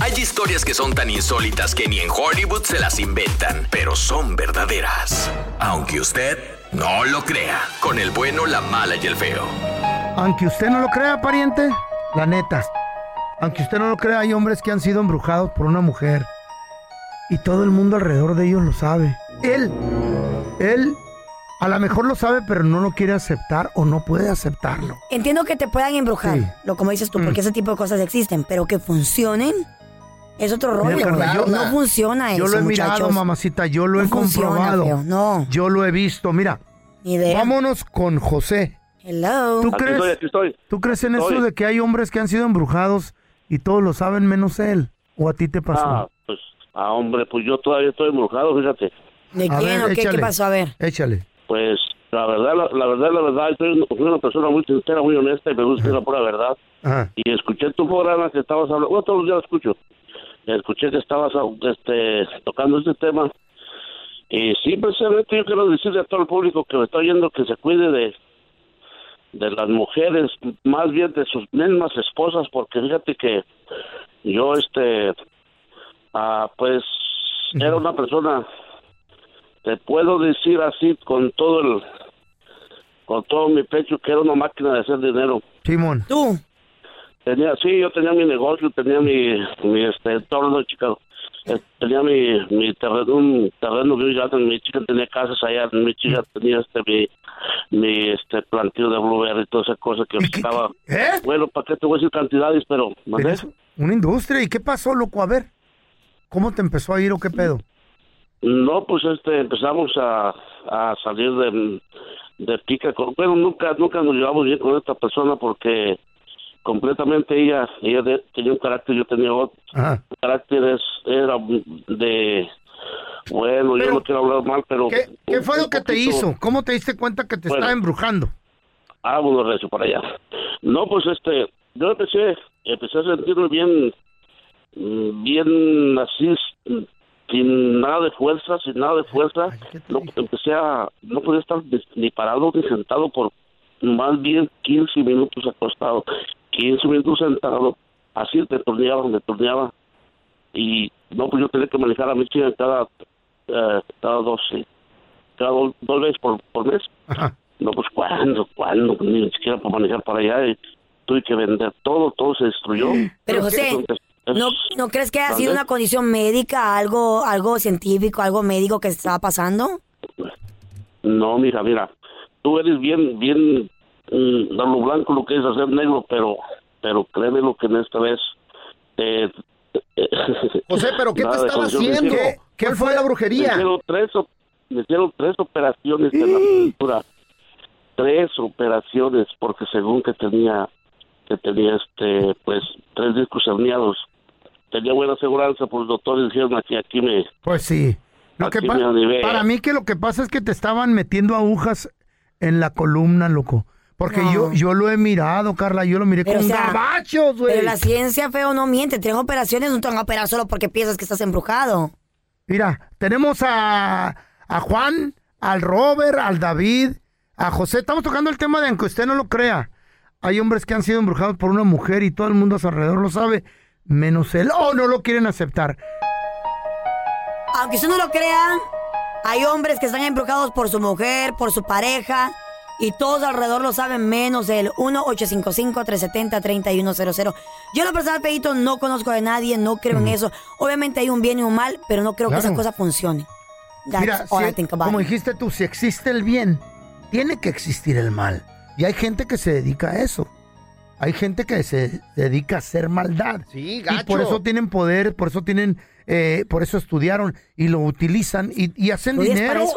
Hay historias que son tan insólitas que ni en Hollywood se las inventan, pero son verdaderas. Aunque usted no lo crea, con el bueno, la mala y el feo. Aunque usted no lo crea, pariente, la neta. Aunque usted no lo crea, hay hombres que han sido embrujados por una mujer. Y todo el mundo alrededor de ellos lo sabe. Él, él, a lo mejor lo sabe, pero no lo quiere aceptar o no puede aceptarlo. Entiendo que te puedan embrujar, Sí. lo como dices tú, Mm. porque ese tipo de cosas existen, pero que funcionen es otro rollo. Mira, Carla, yo- no funciona eso, Yo lo he mirado, muchachos. mamacita, yo lo he No funciona, comprobado. feo, no. Yo lo he visto. Mira, Ni idea. vámonos con José. Hello. ¿Tú Aquí crees, estoy, aquí estoy. ¿Tú crees en Estoy. eso de que hay hombres que han sido embrujados y todos lo saben menos él? ¿O a ti te pasó? Ah, pues, ah, hombre, pues yo todavía estoy embrujado, fíjate. ¿De A quién ver, o qué? ¿Qué échale. pasó? A ver. Échale. Pues, la verdad, la, la verdad, la verdad, soy soy una persona muy sincera, muy honesta y me gusta decir la pura verdad. Ajá. Y escuché tu programa que estabas hablando, bueno, todos los días lo escucho. Escuché que estabas este, tocando este tema. Y sí, precisamente yo quiero decirle a todo el público que me está oyendo que se cuide de, de las mujeres, más bien de sus mismas esposas, porque fíjate que yo, este, ah, pues, era una persona, te puedo decir así con todo el, con todo mi pecho, que era una máquina de hacer dinero. Simón. Tú. Tenía, sí, yo tenía mi negocio, tenía mi, mi este, entorno de Chicago. Eh, Tenía mi, mi terreno, un terreno bien grande en Michigan, tenía casas allá en Michigan, tenía este, mi, mi este, planteo de blueberry y toda esa cosa que ¿Y qué- estaba... ¿Eh? Bueno, ¿para qué te voy a decir cantidades? Pero, ¿mandé? ¿Eres Una industria. ¿Y qué pasó, loco? A ver. ¿Cómo te empezó a ir o qué pedo? No, pues este, empezamos a, a salir de, de pica. Con, bueno, nunca, nunca nos llevamos bien con esta persona porque completamente ella, ella de- tenía un carácter, yo tenía otro. Ajá. El carácter es, era de, bueno, Pero, yo no quiero hablar mal, pero... ¿Qué, qué fue lo que te hizo? ¿Cómo te diste cuenta que te Bueno. estaba embrujando? Ah, bueno, recio para allá. No, pues este, yo empecé, empecé a sentirme bien, mm, bien así, sin nada de fuerza, sin nada de fuerza. Ay, ¿qué te No, empecé a, no podía estar ni, ni parado ni sentado por más bien 15 minutos acostado, 15 minutos sentado, así me torneaba, torneaba. Y no, pues yo tenía que manejar a mi chica cada, eh, cada dos, cada dos, dos veces por, por mes. Ajá. No, pues cuándo, cuándo, ni siquiera para manejar para allá. Y tuve que vender todo, todo se destruyó. Pero José, Entonces, ¿no, ¿no crees que ha sido una condición médica, algo, algo científico, algo médico que estaba pasando? No, mira, mira, tú eres bien, bien, mm, a lo blanco lo que es hacer negro, pero, pero créeme lo que en esta vez, eh, José, ¿pero qué te estaba me haciendo? hicieron- ¿Qué fue la Me brujería? hicieron tres, me hicieron tres operaciones de la pintura, tres operaciones, porque según que tenía, que tenía este, pues, tres discos herniados. Tenía buena aseguranza, pues los doctores dijeron aquí, aquí me, Pues sí. Lo que pa- me para mí que lo que pasa es que te estaban metiendo agujas en la columna, loco. Porque No. yo yo lo he mirado, Carla, yo lo miré Pero, con o sea, gabachos, güey. Pero la ciencia, feo, no miente. Tres operaciones no te van a operar solo porque piensas que estás embrujado. Mira, tenemos a, a Juan, al Robert, al David, a José. Estamos tocando el tema de aunque usted no lo crea. Hay hombres que han sido embrujados por una mujer y todo el mundo a su alrededor lo sabe, menos él. O no lo quieren aceptar. Aunque usted no lo crea, hay hombres que están embrujados por su mujer, por su pareja, y todos alrededor lo saben menos él. 1-855-370-3100. Yo, en lo personal, Pedito, no conozco de nadie, no creo en eso. Obviamente hay un bien y un mal, pero no creo que Claro. esa cosa funcione. That's Mira, all si- I think about como it. dijiste tú, si existe el bien, tiene que existir el mal. Y hay gente que se dedica a eso. Hay gente que se dedica a hacer maldad. Sí, Y gacho. por eso tienen poder, por eso tienen, eh, por eso estudiaron y lo utilizan y, y hacen ¿Estudias dinero. para eso?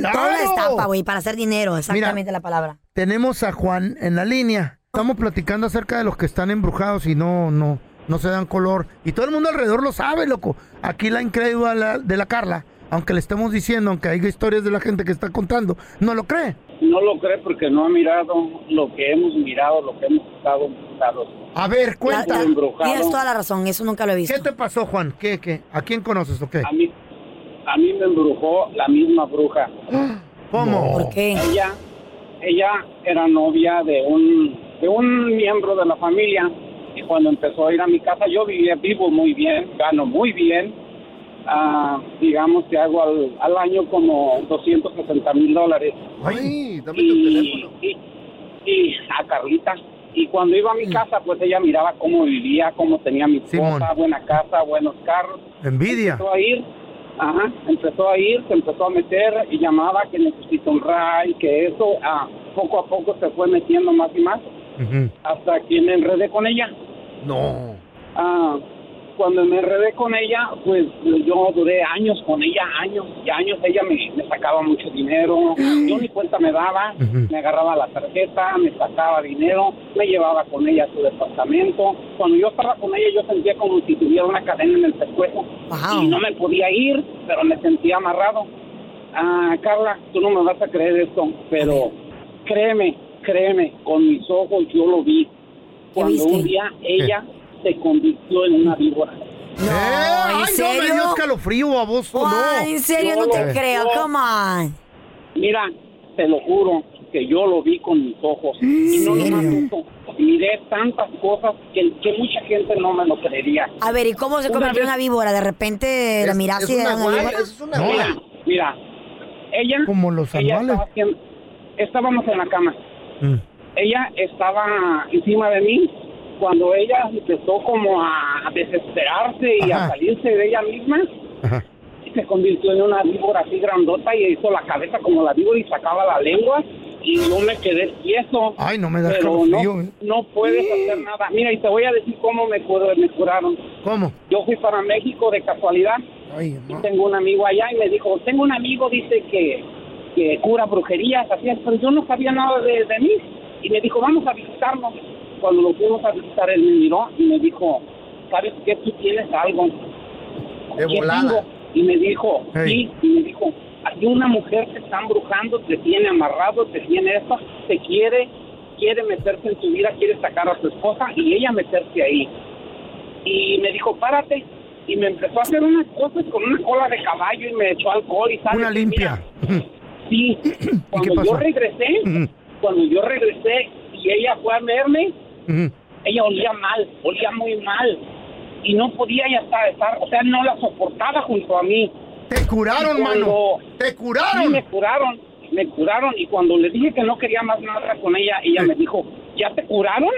¡Claro! Toda la estampa, güey, para hacer dinero, exactamente la palabra. Tenemos a Juan en la línea. Estamos platicando acerca de los que están embrujados y no, no, no se dan color. Y todo el mundo alrededor lo sabe, loco. Aquí la incrédula de la- de la Carla, aunque le estemos diciendo, aunque hay historias de la gente que está contando, no lo cree. No lo cree porque no ha mirado lo que hemos mirado, lo que hemos estado embrujados. A ver, cuenta. Tienes toda la razón, eso nunca lo he visto. ¿Qué te pasó, Juan? ¿Qué, qué? ¿A quién conoces o qué? A mí, a mí me embrujó la misma bruja. ¿Cómo? ¿Por qué? Ella, ella era novia de un, de un miembro de la familia y cuando empezó a ir a mi casa yo vivía vivo muy bien, gano muy bien. Ah, digamos que hago al, al año como 260 mil dólares. Ay, dame tu y, teléfono. y, y a Carlita. Y cuando iba a mi casa, pues ella miraba cómo vivía, cómo tenía mi esposa, Simón. buena casa, buenos carros. Envidia. Empezó a ir, ajá, empezó a ir, se empezó a meter y llamaba que necesito un ray, que eso, ah, poco a poco se fue metiendo más y más, hasta que me enredé con ella. No. Ah, cuando me enredé con ella, pues yo duré años con ella, años y años. Ella me, me sacaba mucho dinero, yo ni cuenta me daba, me agarraba la tarjeta, me sacaba dinero, me llevaba con ella a su departamento. Cuando yo estaba con ella, yo sentía como si tuviera una cadena en el pescuezo Wow. y no me podía ir, pero me sentía amarrado. Ah, Carla, tú no me vas a creer esto, pero créeme, créeme, con mis ojos yo lo vi. Cuando un día ella se convirtió en una víbora. No, Eh, ¿en ay, no, me serio? dio escalofrío, baboso, Juan, no. en serio, no te creo, yo- come on. Mira, te lo juro que yo lo vi con mis ojos. Y no nomás serio? eso, miré tantas cosas que, que mucha gente no me lo creería. A ver, ¿y cómo se convirtió en una víbora? De repente la miraste es y era una una guay, víbora. es una. Mira, mira, ella... Como los ella animales. estaba haciendo- estábamos en la cama. Mm. ella estaba encima de mí cuando ella empezó como a desesperarse y Ajá. a salirse de ella misma Ajá. se convirtió en una víbora así grandota y hizo la cabeza como la víbora y sacaba la lengua y yo me quedé tieso Ay, no me da pero no, escalofrío. eh. no puedes hacer nada mira y te voy a decir cómo me, me curaron ¿Cómo? yo fui para México de casualidad Ay, y tengo un amigo allá y me dijo, tengo un amigo, dice que, que cura brujerías, así pero yo no sabía nada de, de mí. Y me dijo, vamos a visitarnos. Cuando lo fuimos a visitar, él me miró y me dijo, ¿sabes qué? Tú tienes algo. De ¿Qué volada. Y me dijo, Hey. sí, y me dijo, hay una mujer que está embrujando, te tiene amarrado, te tiene esto, te quiere, quiere meterse en tu vida, quiere sacar a tu esposa y ella meterse ahí. Y me dijo, párate. Y me empezó a hacer unas cosas con una cola de caballo y me echó alcohol y ¿sabes Una limpia. Mira, Sí, cuando yo regresé, cuando yo regresé y ella fue a verme, Ella olía mal, olía muy mal. Y no podía ya estar, estar, o sea, no la soportaba junto a mí. Te curaron, cuando- mano. Te Sí, curaron. me curaron, me curaron. Y cuando le dije que no quería más nada con ella, ella me dijo, ¿ya te curaron?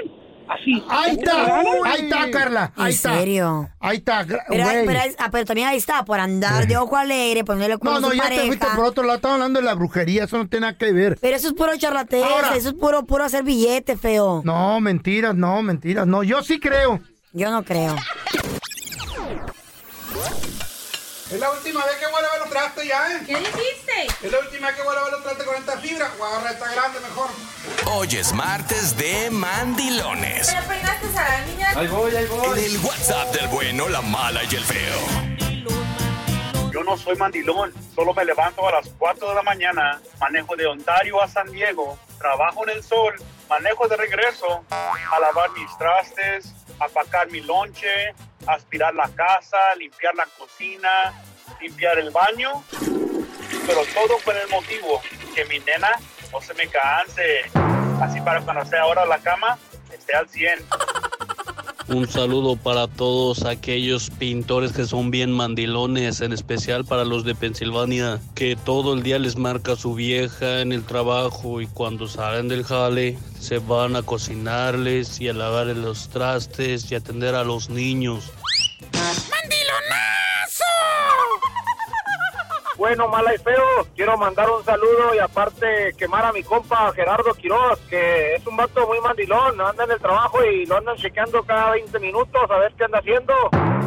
Así. Ahí ¿ya te está. Ahí está, Carla. ¿En Ahí está. serio? Ahí está. gra- Pero, güey. pero, ah, pero también ahí está, por andar de ojo alegre, ponerle No, con no, su ya pareja. te fuiste por otro lado. Estaba hablando de la brujería. Eso no tiene nada que ver. Pero eso es puro charlatán, Ahora- eso es puro, puro hacer billete, feo. No, mentiras, no, mentiras. No, yo sí creo. Yo no creo. Es la última vez que voy a lavar los trastes ya, ¿eh? ¿Qué dijiste? Es la última vez que voy a lavar los trastes con esta fibra. Voy a agarrar esta grande mejor. Hoy es martes de mandilones. ¿Pero peinaste a la niña? Ahí voy, ahí voy. En el WhatsApp del bueno, la mala y el feo. Yo no soy mandilón, solo me levanto a las 4 de la mañana, manejo de Ontario a San Diego, trabajo en el sol, manejo de regreso, a lavar mis trastes, apacar mi lonche, aspirar la casa, limpiar la cocina, limpiar el baño, pero todo con el motivo que mi nena no se me canse, así para cuando sea hora de la cama, esté al 100. Un saludo para todos aquellos pintores que son bien mandilones, en especial para los de Pensilvania, que todo el día les marca su vieja en el trabajo y cuando salen del jale se van a cocinarles y a lavar los trastes y atender a los niños. Bueno, mala y feo, quiero mandar un saludo y aparte quemar a mi compa Gerardo Quiroz, que es un vato muy mandilón, anda en el trabajo y lo andan chequeando cada 20 minutos a ver qué anda haciendo.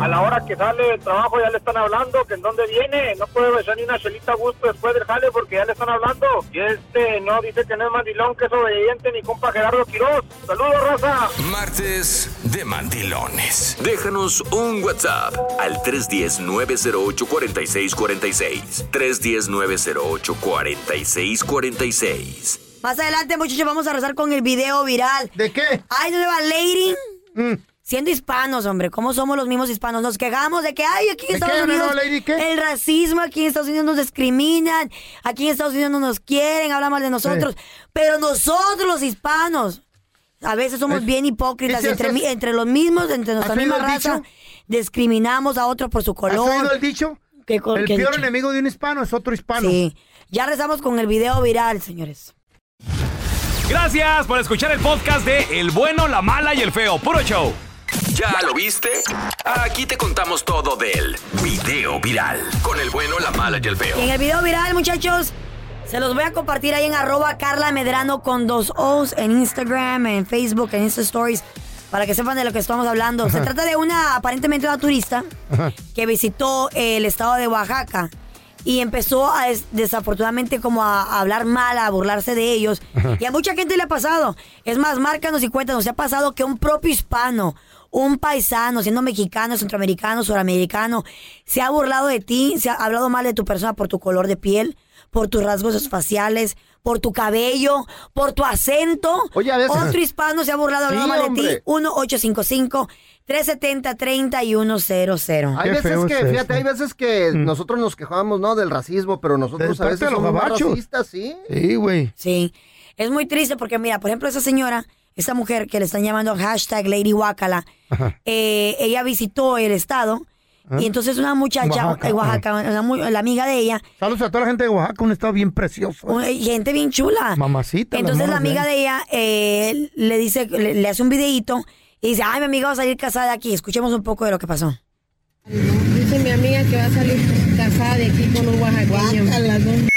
A la hora que sale del trabajo ya le están hablando, que en dónde viene, no puede besar ni una chelita a gusto después del jale porque ya le están hablando. Y este no dice que no es mandilón, que es obediente, ni compa Gerardo Quiroz. Saludos, raza. Martes de mandilones. Déjanos un WhatsApp al 310-908-4646. 310-908-4646. Más adelante, muchachos, vamos a rezar con el video viral. ¿De qué? Ay, nueva lady. Mm. Siendo hispanos, hombre, ¿cómo somos los mismos hispanos? Nos quejamos de que, ay, aquí en ¿De Estados qué, Unidos nueva lady, qué? el racismo, aquí en Estados Unidos nos discriminan, aquí en Estados Unidos no nos quieren, hablan mal de nosotros. Pero nosotros, los hispanos, a veces somos bien hipócritas ¿y si entre, entre los mismos, entre nuestra ¿Has misma raza, dicho? discriminamos a otro por su ¿Has color. oído el dicho? ¿Qué co- el qué peor dicho? enemigo de un hispano es otro hispano. Sí. Ya rezamos con el video viral, señores. Gracias por escuchar el podcast de El bueno, la mala y el feo. Puro show. ¿Ya lo viste? Aquí te contamos todo del video viral. Con el bueno, la mala y el feo. Y en el video viral, muchachos, se los voy a compartir ahí en arroba Carla Medrano con dos O's en Instagram, en Facebook, en Insta Stories, para que sepan de lo que estamos hablando. Se trata de una, aparentemente una turista que visitó el estado de Oaxaca y empezó a des- desafortunadamente como a, a hablar mal, a burlarse de ellos. Y a mucha gente le ha pasado. Es más, márcanos y cuéntanos, ¿se ha pasado que un propio hispano, un paisano, siendo mexicano, centroamericano, suramericano, se ha burlado de ti, se ha hablado mal de tu persona por tu color de piel, por tus rasgos faciales, por tu cabello, por tu acento? Oye, a veces- Otro hispano se ha burlado, hablado Sí, mal de ti. hombre. 1-855. 370-3100. Hay veces que, fíjate, hay veces que nosotros nos quejábamos, ¿no? Del racismo, pero nosotros a veces somos racistas, ¿sí? Sí, güey. Sí. Es muy triste porque, mira, por ejemplo, esa señora, esa mujer que le están llamando hashtag Lady Wakala, eh, ella visitó el estado y entonces una muchacha Oaxaca, en Oaxaca, una mu- la amiga de ella, Saludos a toda la gente de Oaxaca, un estado bien precioso. una- gente bien chula. Mamacita. Entonces la amiga de ella eh, le dice, le, le hace un videíto y dice, ay, mi amiga va a salir casada de aquí. Escuchemos un poco de lo que pasó. Dice mi amiga que va a salir casada de aquí con un oaxaqueño.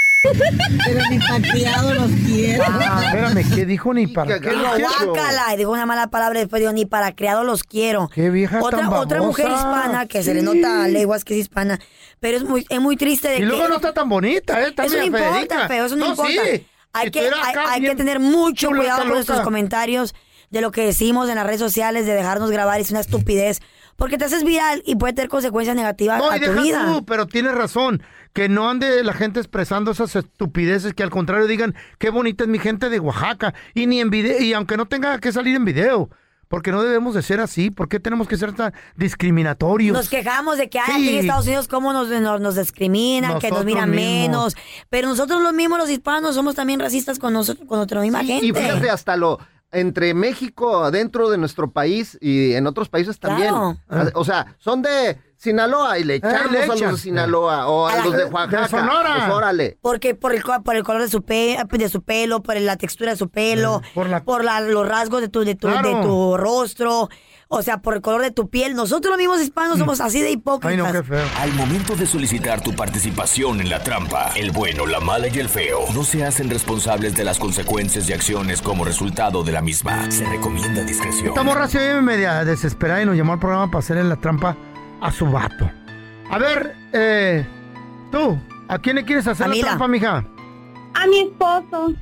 Pero ni patriado los quiero. Espérame, ¿qué dijo ni para qué? Guácala, y dijo una mala palabra y después dijo, ni para criado los quiero. Qué vieja otra, tan otra mujer hispana que se le nota a leguas que es hispana, pero es muy, es muy triste de Y que... luego no está tan bonita, ¿eh? Está Eso no media importa, Federica. feo, eso no, importa. sí. Hay, que, hay, hay que tener mucho cuidado con nuestros comentarios de lo que decimos en las redes sociales, de dejarnos grabar, es una estupidez, porque te haces viral y puede tener consecuencias negativas No, a y tu deja vida. tú, pero tienes razón. Que no ande la gente expresando esas estupideces, que al contrario digan, qué bonita es mi gente de Oaxaca. Y ni en video, y aunque no tenga que salir en video. Porque no debemos de ser así. ¿Por qué tenemos que ser tan discriminatorios? Nos quejamos de que ay, aquí en Estados Unidos cómo nos, nos, nos discriminan, que nos miran mismos. menos. Pero nosotros los mismos, los hispanos, somos también racistas con, nosotros, con nuestra misma gente. Y fíjate, hasta lo entre México, dentro de nuestro país y en otros países también. Claro. O sea, son de Sinaloa y le echamos le a los de Sinaloa o a, A la- los de de Oaxaca. Sonora. Pues órale. Porque por el, por el color de su, pe- de su pelo, por la textura de su pelo, por, la, los rasgos de tu, de, tu, Claro. de tu rostro, o sea, por el color de tu piel. Nosotros los mismos hispanos somos así de hipócritas. Al momento de solicitar tu participación en la trampa, el bueno, la mala y el feo no se hacen responsables de las consecuencias y acciones como resultado de la misma. Se recomienda discreción. Esta morra se media desesperada y nos llamó al programa para hacerle la trampa a su vato. A ver, eh, tú, ¿a quién le quieres hacer Camila. la trampa, mija? A mi esposo.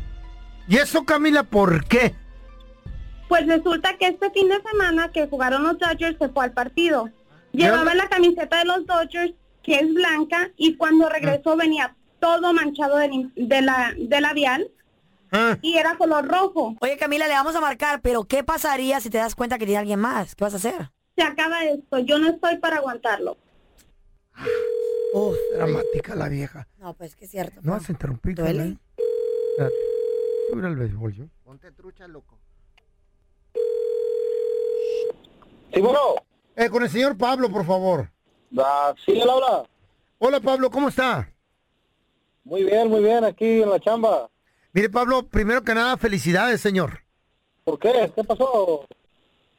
¿Y eso, Camila, por qué? Pues resulta que este fin de semana que jugaron los Dodgers se fue al partido. Llevaba la camiseta de los Dodgers, que es blanca, y cuando regresó venía todo manchado de, de la, de labial y era color rojo. Oye, Camila, le vamos a marcar, pero ¿qué pasaría si te das cuenta que tiene alguien más? ¿Qué vas a hacer? Se acaba esto, yo no estoy para aguantarlo. Uf, dramática la vieja. No, pues que es cierto. No vas a interrumpir, ¿Duele? Ir al béisbol yo. Ponte trucha, loco. Sí, bueno. Eh, con el señor Pablo, por favor. sí, él habla. Hola, Pablo, ¿cómo está? Muy bien, muy bien, aquí en la chamba. Mire, Pablo, primero que nada, felicidades, señor. ¿Por qué? ¿Qué pasó?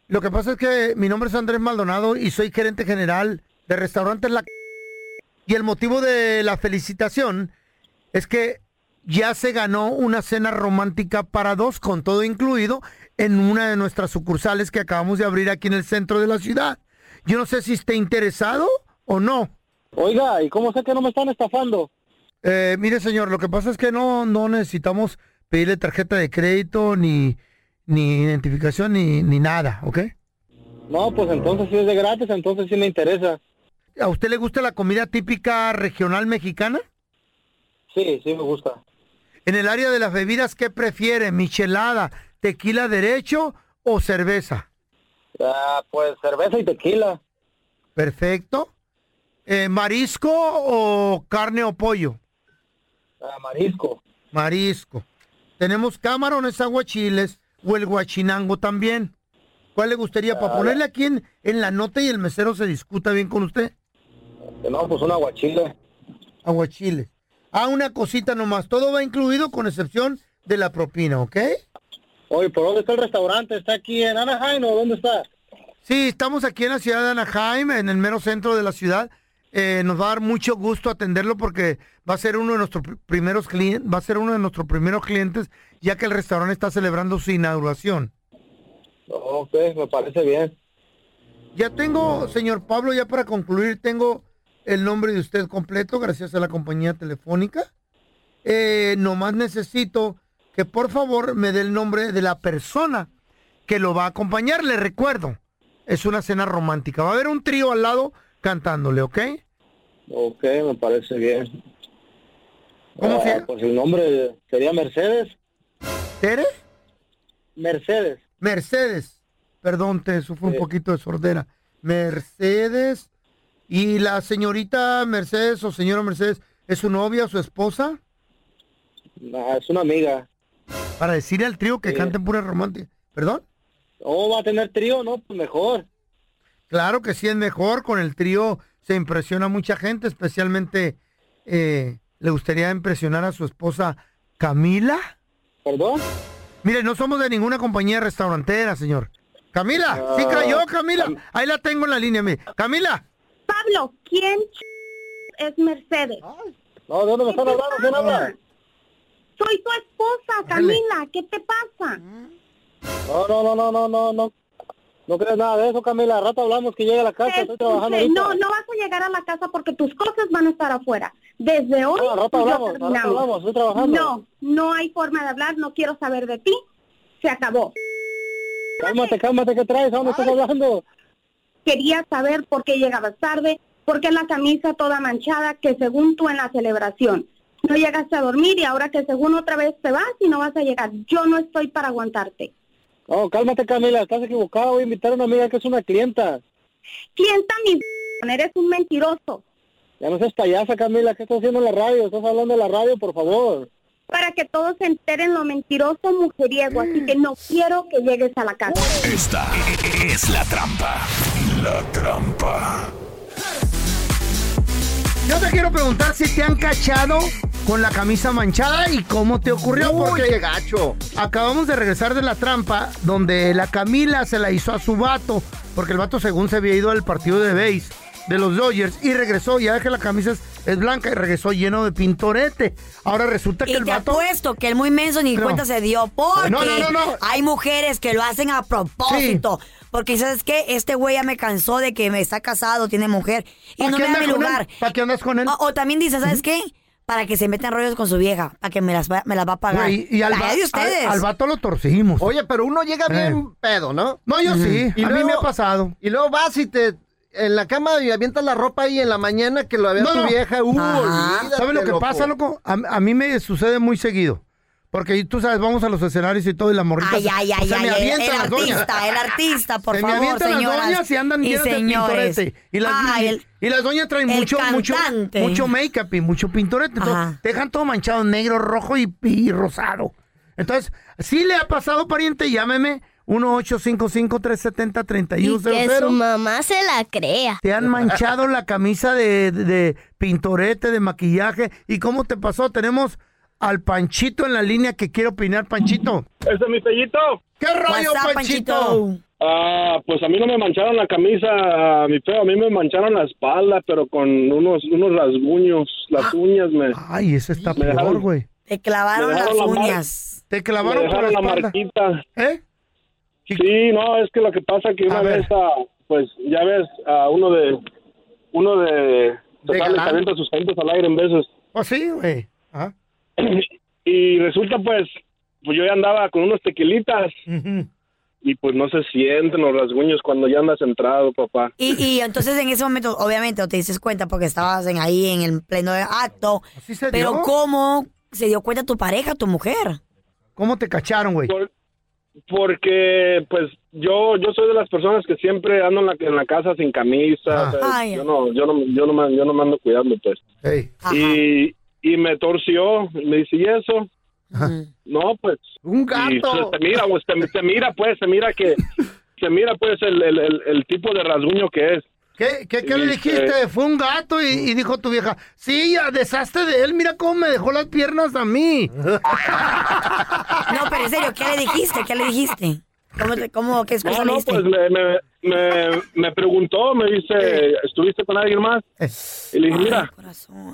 Lo que pasa es que mi nombre es Andrés Maldonado y soy gerente general de restaurantes La Y el motivo de la felicitación es que ya se ganó una cena romántica para dos, con todo incluido, en una de nuestras sucursales que acabamos de abrir aquí en el centro de la ciudad. Yo no sé si esté interesado o no. Oiga, ¿y cómo sé que no me están estafando? Eh, mire, señor, lo que pasa es que no, no necesitamos pedirle tarjeta de crédito, ni, ni identificación, ni, ni nada, ¿ok? No, pues entonces si es de gratis, entonces sí me interesa. ¿A usted le gusta la comida típica regional mexicana? Sí, sí me gusta. En el área de las bebidas, ¿qué prefiere? ¿Michelada, tequila derecho o cerveza? Ah, pues cerveza y tequila. Perfecto. Eh, ¿Marisco o carne o pollo? Ah, marisco. Marisco. Tenemos camarones aguachiles o el guachinango también. ¿Cuál le gustaría? Para Ah, ponerle aquí en, en la nota y el mesero se discuta bien con usted. No, pues un aguachile. Aguachile. Ah, una cosita nomás. Todo va incluido con excepción de la propina, ¿ok? Oye, ¿por dónde está el restaurante? ¿Está aquí en Anaheim o dónde está? Sí, estamos aquí en la ciudad de Anaheim, en el mero centro de la ciudad. Eh, nos va a dar mucho gusto atenderlo porque va a ser uno de nuestros pr- primeros clientes, va a ser uno de nuestros primeros clientes, ya que el restaurante está celebrando su inauguración. Ok, me parece bien. Ya tengo, señor Pablo, ya para concluir, tengo el nombre de usted completo, gracias a la compañía telefónica. Eh, nomás necesito que por favor me dé el nombre de la persona que lo va a acompañar. Le recuerdo, es una cena romántica. Va a haber un trío al lado cantándole, ¿ok? Ok, me parece bien. ¿Cómo Ah, se Pues el nombre sería Mercedes. ¿Tere? Mercedes. Mercedes. Perdón, te sufro un poquito de sordera. Mercedes. ¿Y la señorita Mercedes o señora Mercedes es su novia, su esposa? Ah, es una amiga. Para decirle al trío que Sí. canten pura romántica. ¿Perdón? ¿Oh, va a tener trío? No, pues mejor. Claro que sí es mejor. Con el trío se impresiona a mucha gente, especialmente eh, le gustaría impresionar a su esposa Camila. ¿Perdón? Mire, no somos de ninguna compañía restaurantera, señor. Camila, sí Ah, cayó, Camila. Ahí la tengo en la línea, mire. Camila. Pablo, ¿quién ch- es Mercedes? No, ¿de dónde me están hablando? ¿Quién habla? Soy tu esposa, Camila. ¿Qué te pasa? No, no, no, no, no, no, no. No crees nada de eso, Camila. Al rato hablamos que llegue a la casa. Estoy trabajando ahorita. no, no vas a llegar a la casa porque tus cosas van a estar afuera. Desde hoy No, al rato hablamos, al rato terminamos. hablamos, estoy trabajando. No, no hay forma de hablar, no quiero saber de ti. Se acabó. Cálmate, cálmate, ¿qué traes? ¿A dónde estás hablando? Quería saber por qué llegabas tarde, por qué la camisa toda manchada, que según tú en la celebración no llegaste a dormir y ahora que según otra vez te vas y no vas a llegar. Yo no estoy para aguantarte. No, cálmate, Camila. Estás equivocado. Voy a invitar a una amiga que es una clienta. Clienta, mi eres un mentiroso. Ya no seas payasa, Camila. ¿Qué estás haciendo en la radio? ¿Estás hablando en la radio, por favor? Para que todos se enteren lo mentiroso mujeriego, así que no quiero que llegues a la casa. Esta es la trampa. La trampa. Yo te quiero preguntar si te han cachado con la camisa manchada y cómo te ocurrió. Uy, porque qué gacho. Acabamos de regresar de la trampa donde la Camila se la hizo a su vato, porque el vato según se había ido al partido de base de los Dodgers y regresó, ya que la camisa es, es blanca y regresó lleno de pintorete. Ahora resulta que Y el te vato... apuesto que el muy menso ni No. cuenta se dio porque No, no, no, no. hay mujeres que lo hacen a propósito. Porque ¿sabes qué? Este güey ya me cansó de que me está casado, tiene mujer y ¿Para no me da mi lugar. ¿Para qué andas con él? O, o también dice, ¿sabes qué? Para que se metan rollos con su vieja, para que me las va, me las va a pagar. Güey, y al, La va- de ustedes. al- al vato lo torcimos. Oye, pero uno llega bien Eh. pedo, ¿no? No, yo sí. Y a mí me ha pasado. Y luego vas y te en la cama y avientas la ropa ahí en la mañana que lo vea No, tu no. vieja. Uh, olvídate, ¿Sabes lo que loco. pasa, loco? A, a mí me sucede muy seguido. Porque tú sabes, vamos a los escenarios y todo, y la morrita. Ay, ay, ay, o sea, me ay, ay, el doñas. artista, el artista, por Se me favor, avientan señoras las doñas y andan llenas de pintorete. Y las, Ay, el- y las doñas traen el mucho, mucho, cantante. mucho make-up y mucho pintorete. Entonces, Ajá. dejan todo manchado, negro, rojo y, y rosado. Entonces, si le ha pasado, pariente, llámeme 1-855-370-3100. Y que su mamá se la crea. Te han manchado la camisa de, de- de pintorete, de maquillaje. ¿Y cómo te pasó? Tenemos al Panchito en la línea que quiere opinar, Panchito. ¿Ese es mi pellito? ¿Qué rollo, up, Panchito? Ah, pues a mí no me mancharon la camisa, ah, mi feo, a mí me mancharon la espalda, pero con unos unos rasguños, las uñas me... Ay, ese está Me peor, güey. Te clavaron Me las la uñas. Te me clavaron por la dejaron la marquita. ¿Eh? Sí, no, es que lo que pasa que una vez, ah, pues ya ves, a uno de, uno de, total, galán. que avienta sus gentes al aire en veces. Oh, sí, güey. Y resulta pues, pues yo ya andaba con unos tequilitas y pues no se sienten los rasguños cuando ya andas entrado, papá. Y, y entonces en ese momento, obviamente, no te dices cuenta porque estabas en ahí en el pleno acto. se pero dio. ¿cómo se dio cuenta tu pareja, tu mujer? ¿Cómo te cacharon, güey? Porque pues yo yo soy de las personas que siempre ando en la, en la casa sin camisa, o sea, Ay. yo no yo no yo no me, yo no me ando cuidando pues. Y y me torció, me dice, "¿Y eso?" No, pues un gato. se, mira, pues, se, se mira pues, se mira que se mira pues el, el, el, el tipo de rasguño que es. ¿Qué, qué, qué le Dice- dijiste? Fue un gato y, y dijo tu vieja, sí, ya deshazte de él, mira cómo me dejó las piernas a mí. No, pero en serio, ¿qué le dijiste? ¿Qué le dijiste? ¿Cómo, te- cómo qué excusa No, le no, diste? pues me, me, me, me preguntó, me dice, ¿estuviste con alguien más? Y le dije, mira,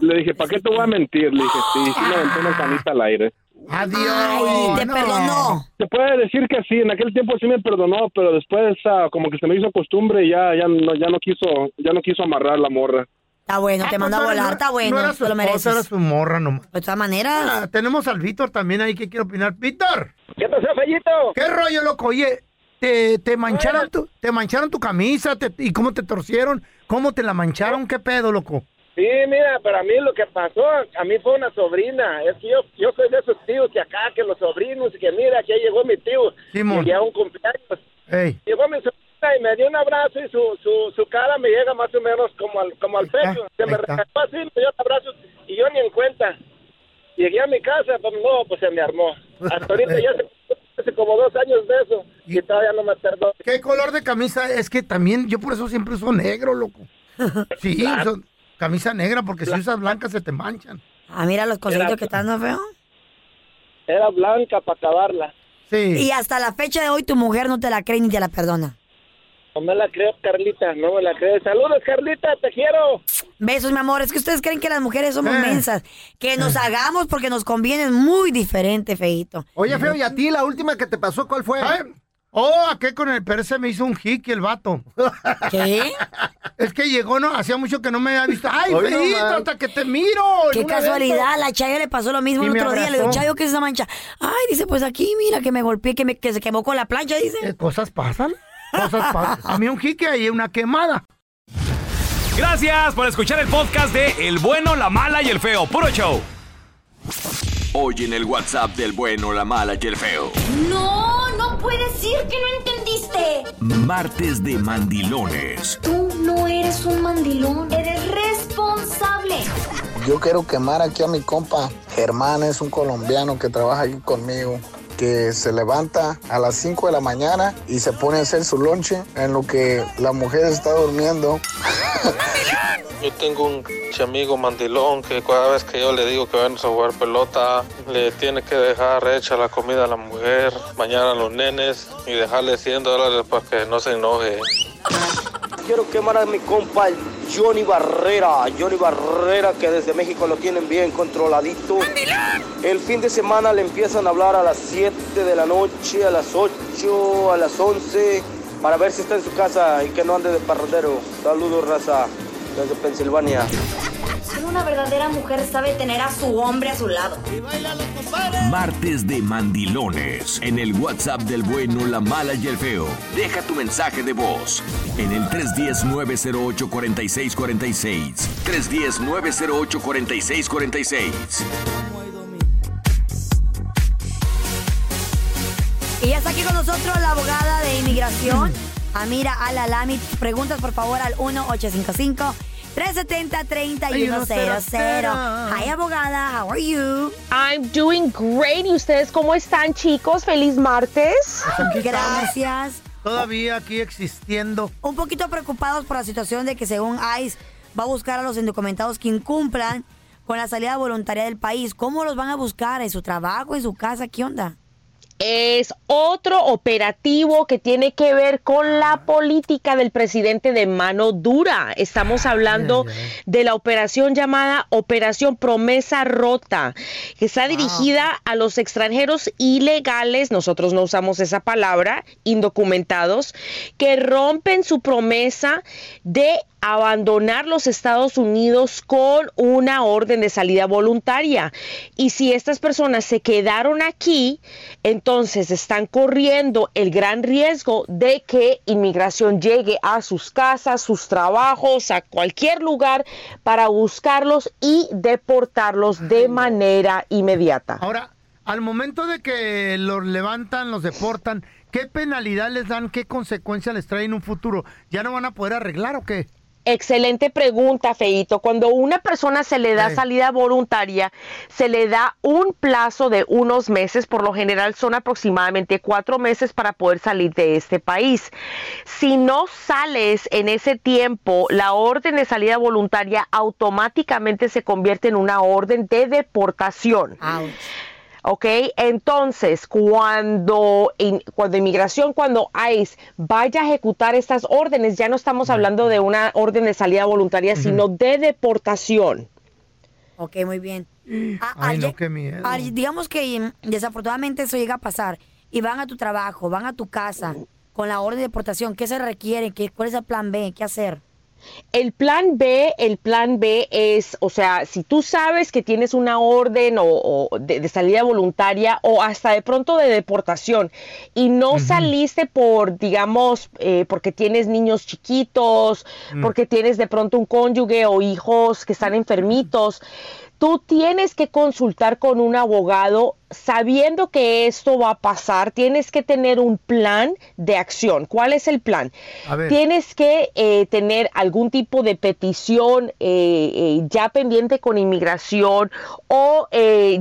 le dije, ¿para qué te voy a mentir? Le dije, sí, sí me aventé una canita al aire. Adiós. Ay, te perdonó. Se puede decir que sí, en aquel tiempo sí me perdonó, pero después ah, como que se me hizo costumbre y ya, ya, no, ya no quiso, ya no quiso amarrar la morra. Está bueno, te mandó a volar, está bueno, No era su te lo esposa, mereces. era su morra nomás. De todas maneras. Ah, tenemos al Víctor también ahí que quiere opinar. ¡Víctor! ¿Qué pasó, Fellito? ¿Qué rollo, loco? Oye, ¿te, te mancharon tu, te mancharon tu camisa? Te- ¿Y cómo te torcieron? ¿Cómo te la mancharon? ¿Qué pedo, loco? Sí, mira, pero a mí lo que pasó, a mí fue una sobrina. Es que yo, yo soy de esos tíos que acá, que los sobrinos, y que mira, que ahí llegó mi tío. Simón. Llegué a un cumpleaños. Ey. Llegó mi sobrina y me dio un abrazo y su, su, su cara me llega más o menos como al, como al pecho. Se me recagó así, me dio un abrazo y yo ni en cuenta. Llegué a mi casa, pues no, pues se me armó. Hasta ahorita ya se, hace como dos años de eso y todavía no me perdonó. ¿Qué color de camisa? Es que también, yo por eso siempre uso negro, loco. Sí, uso camisa negra, porque si usas blanca se te manchan. Ah, mira los consejitos que están dando feo. Era blanca para acabarla. Sí. Y hasta la fecha de hoy tu mujer no te la cree ni te la perdona. No me la creo, Carlita, no me la creo. Saludos, Carlita, te quiero. Besos, mi amor. Es que ustedes creen que las mujeres somos mensas. Que nos hagamos porque nos conviene es muy diferente, feito. Oye, feo, ¿y a ti la última que te pasó cuál fue? Oh, ¿a qué con el per se me hizo un hickey el vato? ¿Qué? Es que llegó, ¿no? Hacía mucho que no me había visto. ¡Ay, Hoy feito, hasta que te miro! Qué casualidad, evento! la Chayo le pasó lo mismo Y el otro día. Le digo. Chayo, ¿qué es esa mancha? Ay, dice, pues aquí, mira, que me golpeé, que, me, que se quemó con la plancha, dice. Eh, Cosas pasan. Cosas pasan. A mí un hickey ahí, una quemada. Gracias por escuchar el podcast de El bueno, la mala y el feo. Puro show. Hoy en el WhatsApp del bueno, la mala y el feo. No, no puedes decir que no entendiste. Martes de mandilones. Tú no eres un mandilón, eres responsable. Yo quiero quemar aquí a mi compa. Germán es un colombiano que trabaja aquí conmigo, que se levanta a las 5 de la mañana y se pone a hacer su lonche en lo que la mujer está durmiendo. Yo tengo un amigo mandilón que cada vez que yo le digo que vamos a jugar pelota, le tiene que dejar hecha la comida a la mujer, bañar a los nenes y dejarle 100 dólares para que no se enoje. Quiero quemar a mi compa el Johnny Barrera. Johnny Barrera que desde México lo tienen bien controladito. El fin de semana le empiezan a hablar a las 7 de la noche, a las 8, a las 11, para ver si está en su casa y que no ande de parrandero. Saludos, raza, desde Pensilvania. Solo una verdadera mujer sabe tener a su hombre a su lado. Martes de mandilones. En el WhatsApp del bueno, la mala y el feo. Deja tu mensaje de voz en el 310-908-4646. 310-908-4646. Y ya está aquí con nosotros la abogada de inmigración, Amira Alalami. Preguntas, por favor, al 1-855. 370-3100. Hi, abogada. How are you? I'm doing great. ¿Y ustedes cómo están, chicos? ¡Feliz martes! Gracias. Todavía aquí existiendo. Un poquito preocupados por la situación de que según ICE va a buscar a los indocumentados que incumplan con la salida voluntaria del país. ¿Cómo los van a buscar? ¿En su trabajo, en su casa? ¿Qué onda? Es otro operativo que tiene que ver con la política del presidente de mano dura. Estamos hablando de la operación llamada Operación Promesa Rota, que está dirigida a los extranjeros ilegales, nosotros no usamos esa palabra, indocumentados, que rompen su promesa de abandonar los Estados Unidos con una orden de salida voluntaria. Y si estas personas se quedaron aquí, entonces están corriendo el gran riesgo de que inmigración llegue a sus casas, sus trabajos, a cualquier lugar para buscarlos y deportarlos de manera inmediata. Ahora, al momento de que los levantan, los deportan, ¿qué penalidad les dan? ¿Qué consecuencias les traen en un futuro? ¿Ya no van a poder arreglar o qué? Excelente pregunta, Feito. Cuando una persona se le da salida voluntaria, se le da un plazo de unos meses, por lo general son aproximadamente cuatro meses para poder salir de este país. Si no sales en ese tiempo, la orden de salida voluntaria automáticamente se convierte en una orden de deportación. ¿Ok? Entonces, cuando, cuando inmigración, cuando ICE vaya a ejecutar estas órdenes, ya no estamos hablando de una orden de salida voluntaria, sino de deportación. Ok, muy bien. Ah, Ay, al no, qué miedo. al- digamos que mm, desafortunadamente eso llega a pasar y van a tu trabajo, van a tu casa con la orden de deportación. ¿Qué se requiere? ¿Qué, ¿Cuál es el plan B? ¿Qué hacer? El plan B, el plan B es, o sea, si tú sabes que tienes una orden o, o de, de salida voluntaria o hasta de pronto de deportación y no saliste por, digamos, eh, porque tienes niños chiquitos, Mm. porque tienes de pronto un cónyuge o hijos que están enfermitos, tú tienes que consultar con un abogado sabiendo que esto va a pasar, tienes que tener un plan de acción. ¿Cuál es el plan? Tienes que eh, tener algún tipo de petición eh, eh, ya pendiente con inmigración o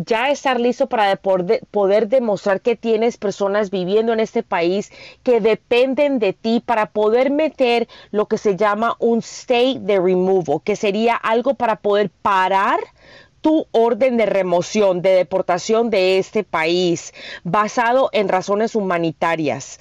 ya estar listo para de- poder, poder demostrar que tienes personas viviendo en este país que dependen de ti para poder meter lo que se llama un state de removal, que sería algo para poder parar tu orden de remoción, de deportación de este país, basado en razones humanitarias.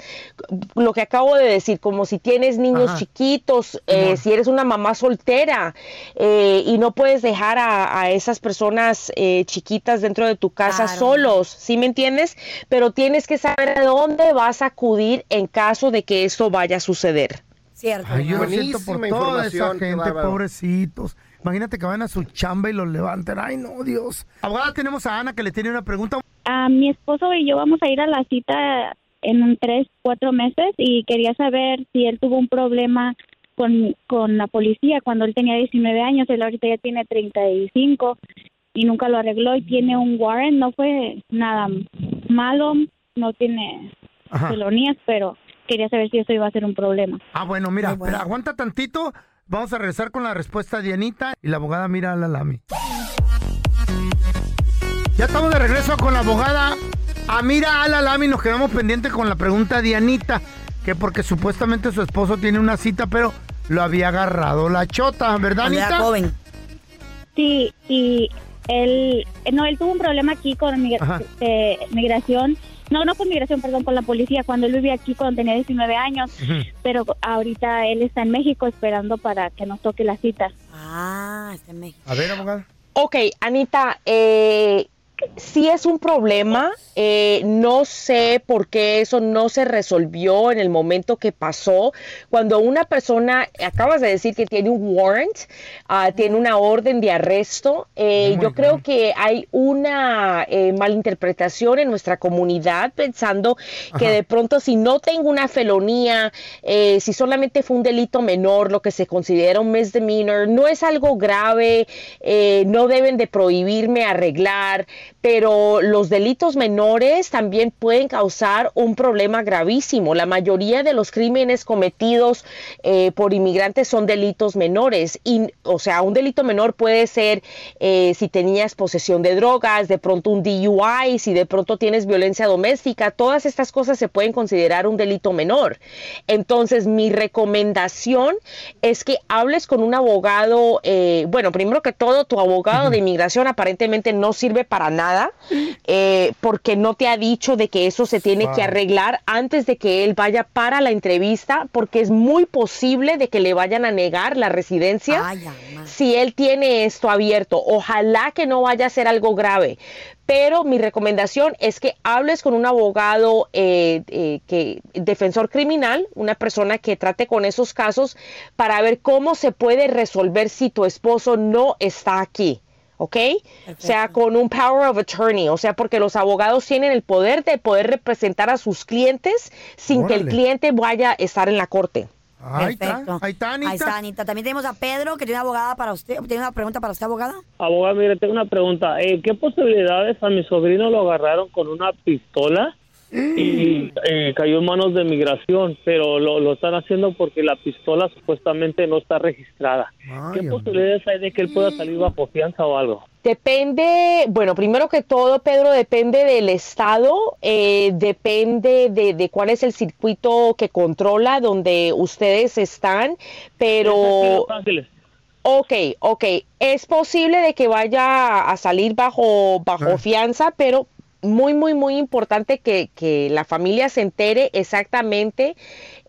Lo que acabo de decir, como si tienes niños Ajá. chiquitos, eh, si eres una mamá soltera eh, y no puedes dejar a, a esas personas eh, chiquitas dentro de tu casa Claro. solos, ¿sí me entiendes? Pero tienes que saber a dónde vas a acudir en caso de que esto vaya a suceder. Cierto. Ay, yo siento por toda esa gente, pobrecitos. Imagínate que van a su chamba y los levanten. Ay, no, Dios. Abogada, tenemos a Ana que le tiene una pregunta. Ah, mi esposo y yo vamos a ir a la cita en tres, cuatro meses y quería saber si él tuvo un problema con, con la policía cuando él tenía 19 años, él ahorita ya tiene 35 y nunca lo arregló y tiene un warrant, no fue nada malo, no tiene Ajá. felonías, pero quería saber si eso iba a ser un problema. Ah, bueno, mira, espera, aguanta tantito. Vamos a regresar con la respuesta de Anita y la abogada mira a la Lami. Ya estamos de regreso con la abogada Amira Alalami. Nos quedamos pendientes con la pregunta de Anita, que porque supuestamente su esposo tiene una cita, pero lo había agarrado la chota, ¿verdad, Cuando era Anita? joven. Sí, y él, no, él tuvo un problema aquí con migra- eh, migración, no, no con migración, perdón, con la policía, cuando él vivía aquí cuando tenía 19 años, pero ahorita él está en México esperando para que nos toque la cita. Ah, está en México. A ver, abogada. Ok, Anita, eh, sí es un problema. eh, no sé por qué eso no se resolvió en el momento que pasó. Cuando una persona, acabas de decir que tiene un warrant, ah, tiene una orden de arresto, eh, Oh yo creo que hay una eh, malinterpretación en nuestra comunidad pensando que de pronto si no tengo una felonía, si solamente fue un delito menor, lo que se considera un misdemeanor, no es algo grave, no deben de prohibirme arreglar, pero los delitos menores también pueden causar un problema gravísimo. La mayoría de los crímenes cometidos eh, por inmigrantes son delitos menores. Y, o sea, un delito menor puede ser eh, si tenías posesión de drogas, de pronto un DUI, si de pronto tienes violencia doméstica, todas estas cosas se pueden considerar un delito menor. Entonces, mi recomendación es que hables con un abogado, eh, bueno, primero que todo, tu abogado de inmigración aparentemente no sirve para nada, eh, porque no te ha dicho de que eso se tiene que arreglar antes de que él vaya para la entrevista, porque es muy posible de que le vayan a negar la residencia si él tiene esto abierto. Ojalá que no vaya a ser algo grave. Pero mi recomendación es que hables con un abogado eh, eh, que defensor criminal, una persona que trate con esos casos para ver cómo se puede resolver si tu esposo no está aquí. ¿Ok? O sea, con un power of attorney, o sea, porque los abogados tienen el poder de poder representar a sus clientes sin que el cliente vaya a estar en la corte. Ahí está, Perfecto. ahí está, Anita. Ahí está, Anita. También tenemos a Pedro, que tiene una abogada para usted. ¿Tiene una pregunta para usted, abogada? Abogado, mire, tengo una pregunta. Eh, ¿Qué posibilidades a mi sobrino lo agarraron con una pistola y eh, cayó en manos de migración? Pero lo, lo están haciendo porque la pistola supuestamente no está registrada. ¿Qué posibilidades hay de que él pueda salir bajo fianza o algo? Depende, bueno, primero que todo, Pedro, depende del estado, eh, depende de, de cuál es el circuito que controla donde ustedes están, pero... Ok, ok, es posible de que vaya a salir bajo, bajo fianza, pero muy, muy, muy importante que, que la familia se entere exactamente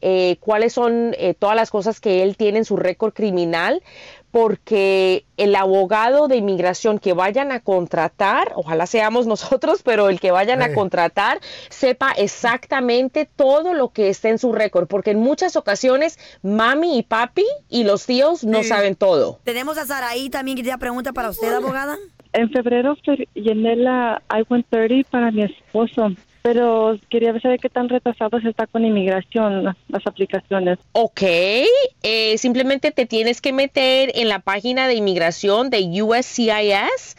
eh, cuáles son eh, todas las cosas que él tiene en su récord criminal, porque el abogado de inmigración que vayan a contratar, ojalá seamos nosotros, pero el que vayan a contratar sepa exactamente todo lo que está en su récord, porque en muchas ocasiones mami y papi y los tíos no Sí. saben todo. Tenemos a Saraí también, que tiene una pregunta para usted, abogada. En febrero fe- llené la I-130 para mi esposo, pero quería saber qué tan retrasados está con inmigración las, las aplicaciones. Ok, eh, simplemente te tienes que meter en la página de inmigración de USCIS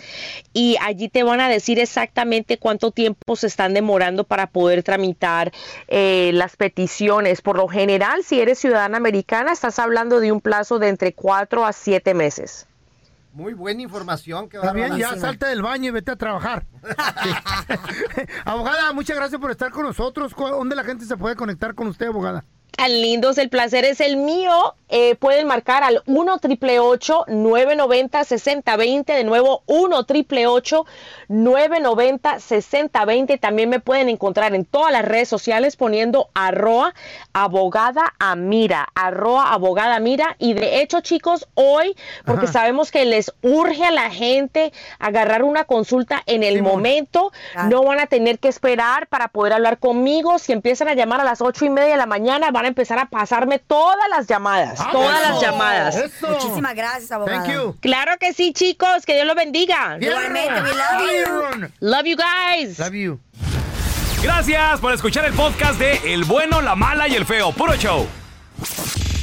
y allí te van a decir exactamente cuánto tiempo se están demorando para poder tramitar eh, las peticiones. Por lo general, si eres ciudadana americana, estás hablando de un plazo de entre 4 a 7 meses. Muy buena información. Que Está bien, ya salte del baño y vete a trabajar. Abogada, muchas gracias por estar con nosotros. ¿Cu- ¿Dónde la gente se puede conectar con usted, abogada? Tan lindos, el placer es el mío. Eh, pueden marcar al 1 triple 990 6020. De nuevo, 1 triple 990 6020. También me pueden encontrar en todas las redes sociales poniendo arroa abogada Amira. Arroa abogada Amira. Y de hecho, chicos, hoy, porque Ajá. sabemos que les urge a la gente agarrar una consulta en el momento, no van a tener que esperar para poder hablar conmigo. Si empiezan a llamar a las ocho y media de la mañana, van a empezar a pasarme todas las llamadas, Ah, todas eso, las llamadas. eso. Muchísimas gracias, abogada. Thank you. Claro que sí, chicos, que Dios los bendiga. Igualmente, we love you. Love you guys. Love you. Gracias por escuchar el podcast de El bueno, la mala y el feo. Puro show.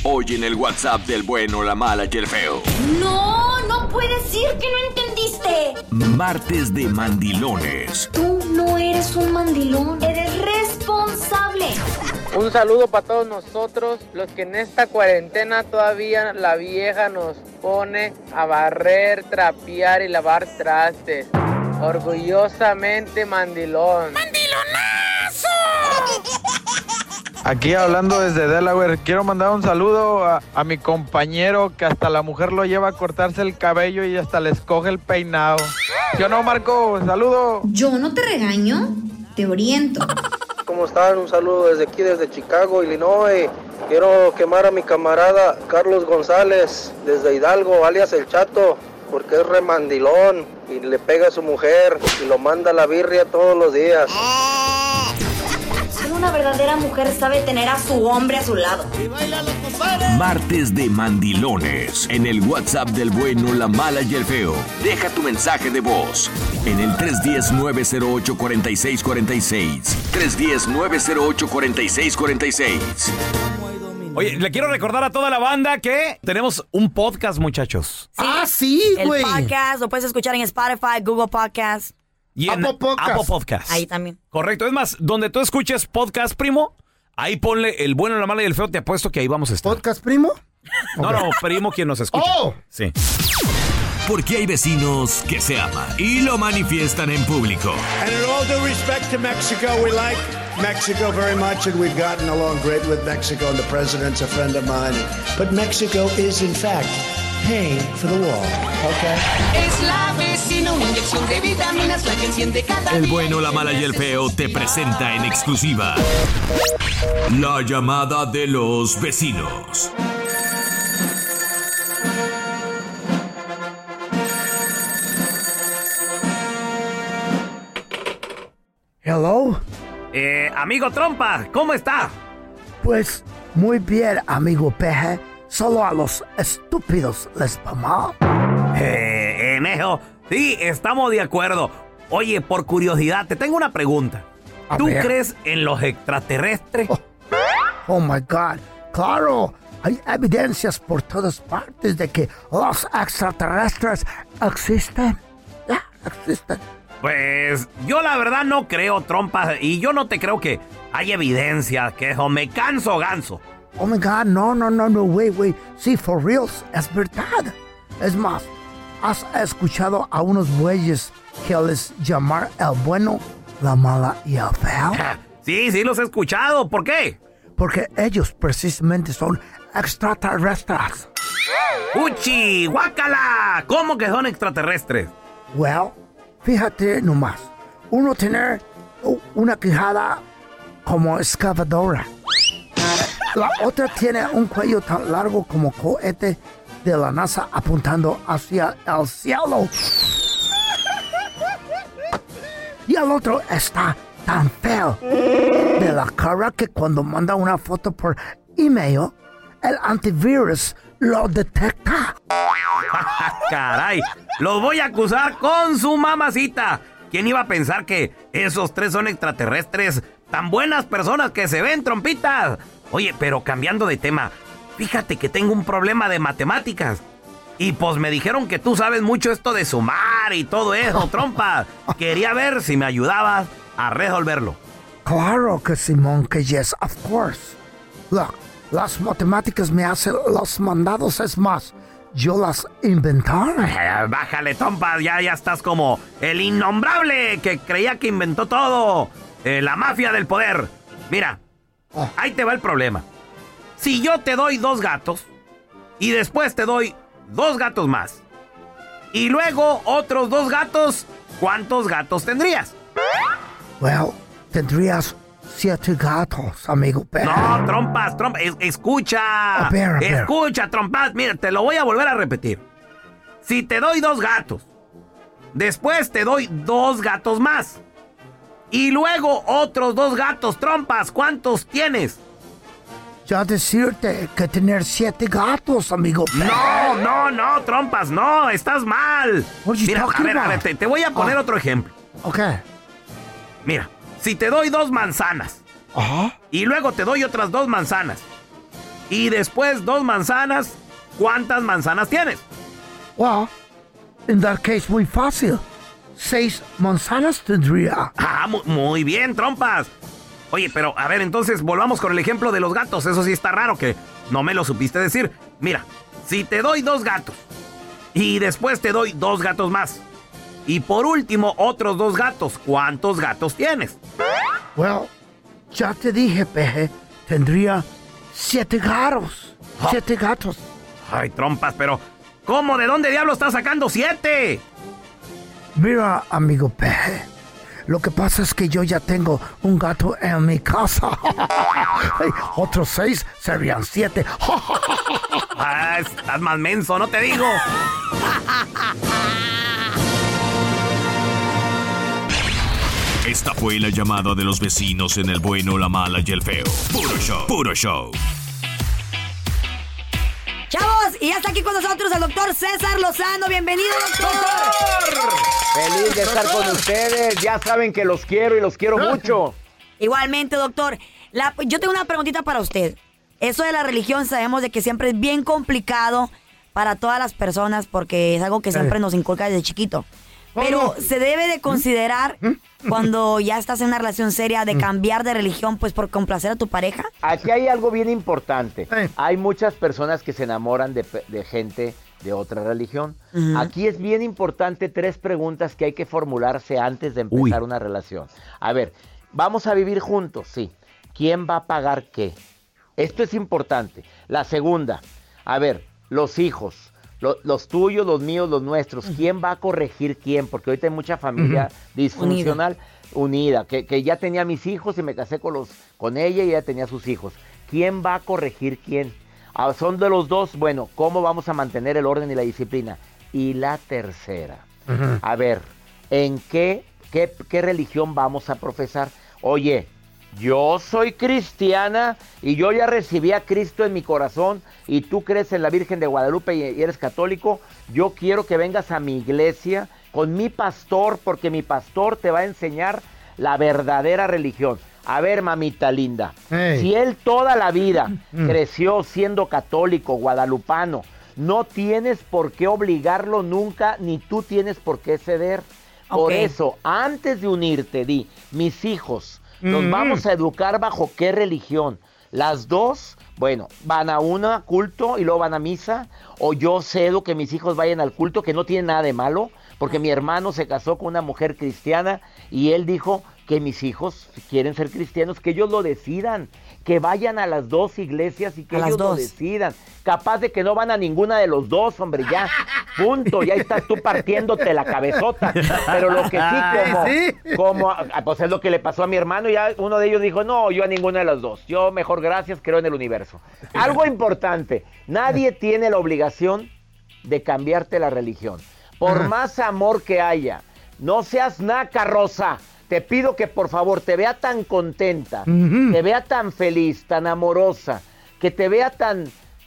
Hoy en el WhatsApp del bueno, la mala y el feo. No, no puedes decir que no entendiste. Martes de mandilones. Tú no eres un mandilón, eres responsable. Un saludo para todos nosotros, los que en esta cuarentena todavía la vieja nos pone a barrer, trapear y lavar trastes. Orgullosamente mandilón. ¡Mandilonazo! Aquí hablando desde Delaware, quiero mandar un saludo a, a mi compañero que hasta la mujer lo lleva a cortarse el cabello y hasta le escoge el peinado. Yo no, Marco, saludo. Yo no te regaño, te oriento. ¿Cómo están? Un saludo desde aquí, desde Chicago, Illinois. Quiero quemar a mi camarada Carlos González, desde Hidalgo, alias El Chato, porque es remandilón y le pega a su mujer y lo manda a la birria todos los días. Una verdadera mujer sabe tener a su hombre a su lado. Martes de mandilones. En el WhatsApp del bueno, la mala y el feo. Deja tu mensaje de voz en el 310-908-4646. 310-908-4646. Oye, le quiero recordar a toda la banda que tenemos un podcast, muchachos. Ah, sí, El güey. podcast lo puedes escuchar en Spotify, Google Podcast. Y en Apple Podcast. Apple Podcast. Ahí también. Correcto. Es más, donde tú escuches podcast, primo, ahí ponle el bueno, la mala y el feo. Te apuesto que ahí vamos a estar. ¿Podcast, primo? No, no, primo, quien nos escucha. Oh. Sí. Porque hay vecinos que se aman y lo manifiestan en público. And in all due respect to Mexico, we like Mexico very much, and we've gotten along great with Mexico, and the president's a friend of mine. But Mexico is, in fact, pay for the wall, okay? Es la vecina, una inyección de vitaminas, la que enciende cada El bueno, la mala y el feo te presenta en exclusiva la llamada de los vecinos. Hello. Eh, amigo Trompa, ¿cómo está? Pues muy bien, amigo peje. Solo a los estúpidos les va mal. Eh, Enejo, sí, estamos de acuerdo. Oye, por curiosidad, te tengo una pregunta. A ¿Tú ver. crees en los extraterrestres? Oh my God. Claro, hay evidencias por todas partes de que los extraterrestres existen. Ya, existen. Pues yo la verdad no creo, Trompa, y yo no te creo que hay evidencia, que o me canso ganso. Oh my God, no, no, no, no, wait, wait. Sí, for reals, es verdad. Es más, ¿has escuchado a unos bueyes que les llamar el bueno, la mala y el feo? Sí, sí, los he escuchado. ¿Por qué? Porque ellos precisamente son extraterrestres. ¡Uchi! ¡Guácala! ¿Cómo que son extraterrestres? Well, fíjate nomás. Uno tener una quijada como excavadora. La otra tiene un cuello tan largo como cohete de la NASA apuntando hacia el cielo. Y el otro está tan feo de la cara que cuando manda una foto por email, el antivirus lo detecta. ¡Caray! Los voy a acusar con su mamacita. ¿Quién iba a pensar que esos tres son extraterrestres tan buenas personas que se ven trompitas? Oye, pero cambiando de tema, fíjate que tengo un problema de matemáticas. Y pues me dijeron que tú sabes mucho esto de sumar y todo eso, trompa. Quería ver si me ayudabas a resolverlo. Claro que Simón, que yes, of course. Look, las matemáticas me hacen los mandados, es más, yo las inventé. Eh, Bájale, trompa, ya, ya estás como el innombrable que creía que inventó todo. Eh, la mafia del poder. Mira, ahí te va el problema. Si yo te doy dos gatos y después te doy dos gatos más y luego otros dos gatos, ¿cuántos gatos tendrías? Well, tendrías siete gatos, amigo. No, trompas, trompas, es- escucha. A ver, a ver. Escucha, trompas, mira, te lo voy a volver a repetir. Si te doy dos gatos, después te doy dos gatos más. Y luego otros dos gatos, trompas, ¿cuántos tienes? Ya decirte que tener siete gatos, amigo. No, no, no, trompas, no, estás mal. Mira, a talking ver, a ver, about? te, te voy a poner Ah. otro ejemplo. Ok. Mira, si te doy dos manzanas Ajá. y luego te doy otras dos manzanas y después dos manzanas, ¿cuántas manzanas tienes? Well, in that case, muy fácil. Seis manzanas tendría. Ah, mu- muy bien, trompas. Oye, pero a ver, entonces volvamos con el ejemplo de los gatos. Eso sí está raro que no me lo supiste decir. Mira, si te doy dos gatos y después te doy dos gatos más y por último otros dos gatos, ¿cuántos gatos tienes? Well, ya te dije, peje, tendría siete gatos. Siete gatos. Ay, trompas, pero ¿cómo? ¿De dónde diablo estás sacando siete? Mira, amigo peje, lo que pasa es que yo ya tengo un gato en mi casa. Otros seis serían siete. Ah, estás más menso, no te digo. Esta fue la llamada de los vecinos en el bueno, la mala y el feo. Puro show. Puro show. Chavos, y ya está aquí con nosotros el doctor César Lozano. Bienvenido, doctor. Feliz de estar con ustedes. Ya saben que los quiero y los quiero mucho. Igualmente, doctor. La- yo tengo una preguntita para usted. Eso de la religión sabemos de que siempre es bien complicado para todas las personas porque es algo que siempre Eh. nos inculca desde chiquito. Pero se debe de considerar cuando ya estás en una relación seria de cambiar de religión pues por complacer a tu pareja. Aquí hay algo bien importante. Hay muchas personas que se enamoran de, gente de otra religión. Aquí es bien importante tres preguntas que hay que formularse antes de empezar una relación. A ver, vamos a vivir juntos, sí. ¿Quién va a pagar qué? Esto es importante. La segunda, a ver, los hijos. Lo- los tuyos, los míos, los nuestros. ¿Quién va a corregir quién? Porque ahorita hay mucha familia disfuncional unida, que, que ya tenía mis hijos y me casé con, los, con ella y ella tenía sus hijos. ¿Quién va a corregir quién? Ah, son de los dos, bueno, ¿cómo vamos a mantener el orden y la disciplina? Y la tercera, a ver, ¿en qué, qué, qué religión vamos a profesar? Oye, yo soy cristiana y yo ya recibí a Cristo en mi corazón y tú crees en la Virgen de Guadalupe y eres católico. Yo quiero que vengas a mi iglesia con mi pastor porque mi pastor te va a enseñar la verdadera religión. A ver, mamita linda, si él toda la vida Mm. creció siendo católico, guadalupano, no tienes por qué obligarlo nunca, ni tú tienes por qué ceder. Por eso, antes de unirte, di, mis hijos, los Mm. vamos a educar bajo qué religión. Las dos, bueno, van a una culto y luego van a misa, o yo cedo que mis hijos vayan al culto, que no tiene nada de malo, porque mi hermano se casó con una mujer cristiana y él dijo que mis hijos quieren ser cristianos, que ellos lo decidan, que vayan a las dos iglesias y que A las ellos lo dos. decidan. Capaz de que no van a ninguna de los dos, hombre, ya. Punto, ya estás tú partiéndote la cabezota. Pero lo que sí, como, Sí. como ah, pues es lo que le pasó a mi hermano, ya uno de ellos dijo, no, yo a ninguna de las dos. Yo mejor gracias, creo en el universo. Algo importante, nadie tiene la obligación de cambiarte la religión. Por más amor que haya, no seas naca, Rosa. Te pido que por favor te vea tan contenta, te vea tan feliz, tan amorosa, que te vea tan,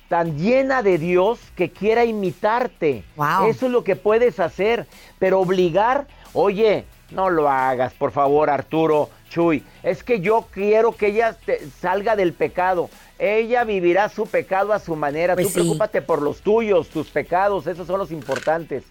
tan llena de Dios que quiera imitarte. Eso es lo que puedes hacer, pero obligar, oye, no lo hagas, por favor, Arturo, Chuy. Es que yo quiero que ella te- salga del pecado. Ella vivirá su pecado a su manera. Pues Tú sí. preocúpate por los tuyos, tus pecados, esos son los importantes.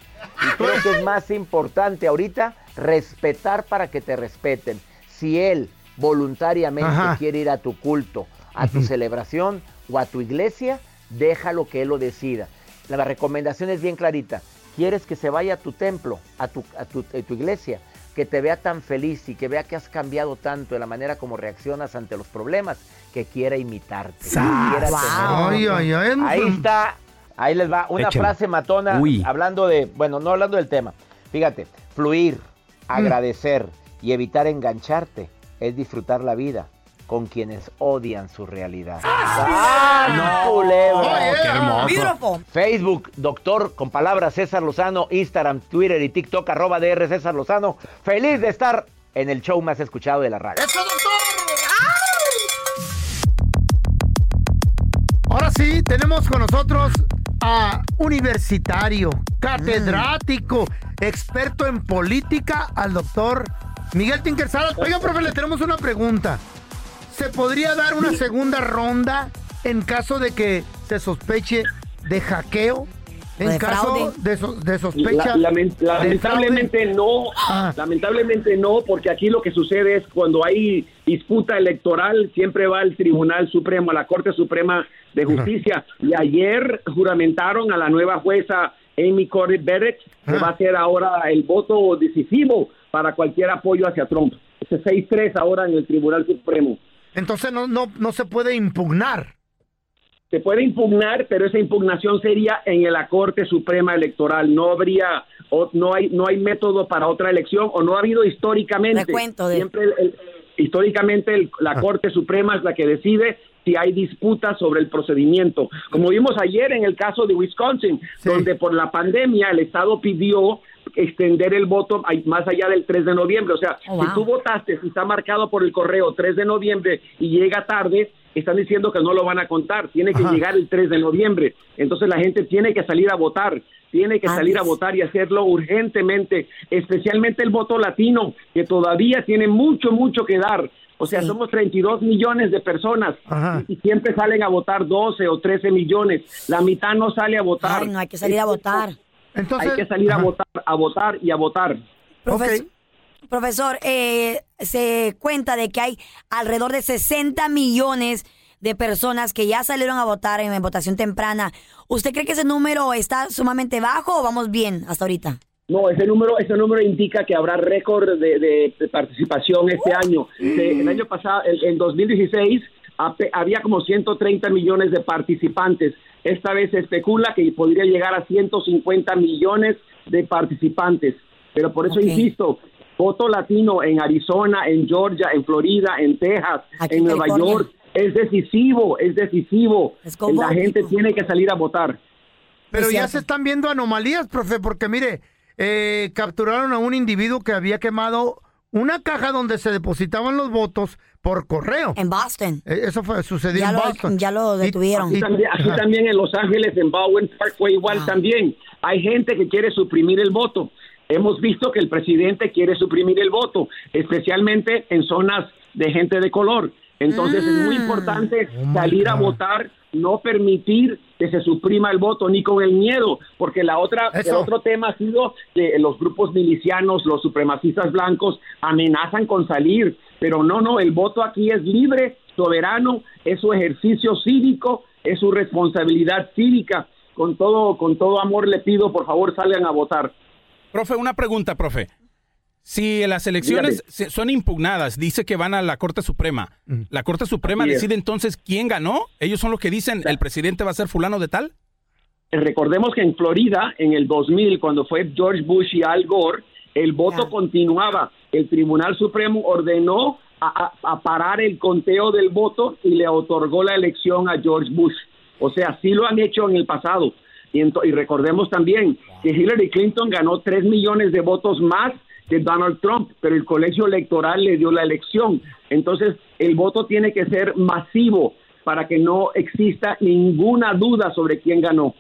Y creo que es más importante ahorita respetar para que te respeten. Si él voluntariamente Ajá. quiere ir a tu culto, a tu celebración o a tu iglesia, déjalo que él lo decida. La recomendación es bien clarita. ¿Quieres que se vaya a tu templo, a tu, a tu, a tu iglesia? Que te vea tan feliz y que vea que has cambiado tanto en la manera como reaccionas ante los problemas, que quiera imitarte. Ay, ay, ay. Ahí está, ahí les va una frase matona Uy. hablando de, bueno, no hablando del tema. Fíjate, fluir, agradecer y evitar engancharte es disfrutar la vida con quienes odian su realidad. ¡Ah, No. culebra! Oh, yeah. Qué hermoso. Beautiful. Facebook, doctor, con palabras César Lozano, Instagram, Twitter y TikTok, arroba DR César Lozano. Feliz de estar en el show más escuchado de la radio. Ahora sí, tenemos con nosotros a universitario, catedrático, experto en política, al doctor Miguel Tinker Salas. Oiga, profe, le tenemos una pregunta. ¿Se podría dar una segunda ronda en caso de que se sospeche de hackeo? En de caso fraude. de, so- de sospecha. La- lamen- de lamentablemente no, lamentablemente no, porque aquí lo que sucede es cuando hay disputa electoral, siempre va al Tribunal Supremo, a la Corte Suprema de Justicia. Y ayer juramentaron a la nueva jueza Amy Coney Barrett, que va a ser ahora el voto decisivo para cualquier apoyo hacia Trump. Ese 6-3 ahora en el Tribunal Supremo. Entonces no, no, no se puede impugnar. Se puede impugnar, pero esa impugnación sería en la Corte Suprema Electoral. No habría, o no hay, no hay método para otra elección, o no ha habido históricamente. De- Siempre, el- el- históricamente, el- la Corte Suprema es la que decide si hay disputa sobre el procedimiento. Como vimos ayer en el caso de Wisconsin, donde por la pandemia el Estado pidió extender el voto más allá del 3 de noviembre. O sea, Oh, si tú votaste, si está marcado por el correo 3 de noviembre y llega tarde, están diciendo que no lo van a contar, tiene que Ajá. llegar el 3 de noviembre. Entonces la gente tiene que salir a votar, tiene que salir a votar y hacerlo urgentemente, especialmente el voto latino, que todavía tiene mucho, mucho que dar. O sea, somos 32 millones de personas y, y siempre salen a votar 12 o 13 millones. La mitad no sale a votar. Ay, no, hay que salir a votar. hay que salir a votar, a votar y a votar. Profes- Profesor, eh, se cuenta de que hay alrededor de 60 millones de personas que ya salieron a votar en, en votación temprana. ¿Usted cree que ese número está sumamente bajo o vamos bien hasta ahorita? No, ese número, ese número indica que habrá récord de, de- de participación este año. De- el año pasado, en, en 2016, ape- había como 130 millones de participantes. esta vez se especula que podría llegar a 150 millones de participantes. Pero por eso insisto, voto latino en Arizona, en Georgia, en Florida, en Texas, Aquí en Nueva California. York, es decisivo, es decisivo. go La gente tiene que salir a votar. Pero ya se están viendo anomalías, profe, porque mire, eh, capturaron a un individuo que había quemado una caja donde se depositaban los votos por correo. En Boston. Eso fue, sucedió Ya en lo- Boston. ya lo detuvieron. Aquí, también, aquí también en Los Ángeles, en Bowen Parkway, igual también. Hay gente que quiere suprimir el voto. Hemos visto que el presidente quiere suprimir el voto, especialmente en zonas de gente de color. Entonces es muy importante salir a votar, no permitir que se suprima el voto ni con el miedo, porque la otra el otro tema ha sido que los grupos milicianos, los supremacistas blancos amenazan con salir, pero no, no, el voto aquí es libre, soberano, es su ejercicio cívico, es su responsabilidad cívica. Con todo con todo amor le pido, por favor, salgan a votar. Profe, una pregunta, profe. Si las elecciones se- son impugnadas, dice que van a la Corte Suprema. ¿La Corte Suprema Así es. decide entonces quién ganó? ¿Ellos son los que dicen el presidente va a ser fulano de tal? Recordemos que en Florida, en el 2000, cuando fue George Bush y Al Gore, el voto continuaba. El Tribunal Supremo ordenó a, a- a parar el conteo del voto y le otorgó la elección a George Bush. O sea, sí lo han hecho en el pasado. Y, recordemos también que Hillary Clinton ganó 3 millones de votos más que Donald Trump, pero el colegio electoral le dio la elección. Entonces, el voto tiene que ser masivo para que no exista ninguna duda sobre quién ganó.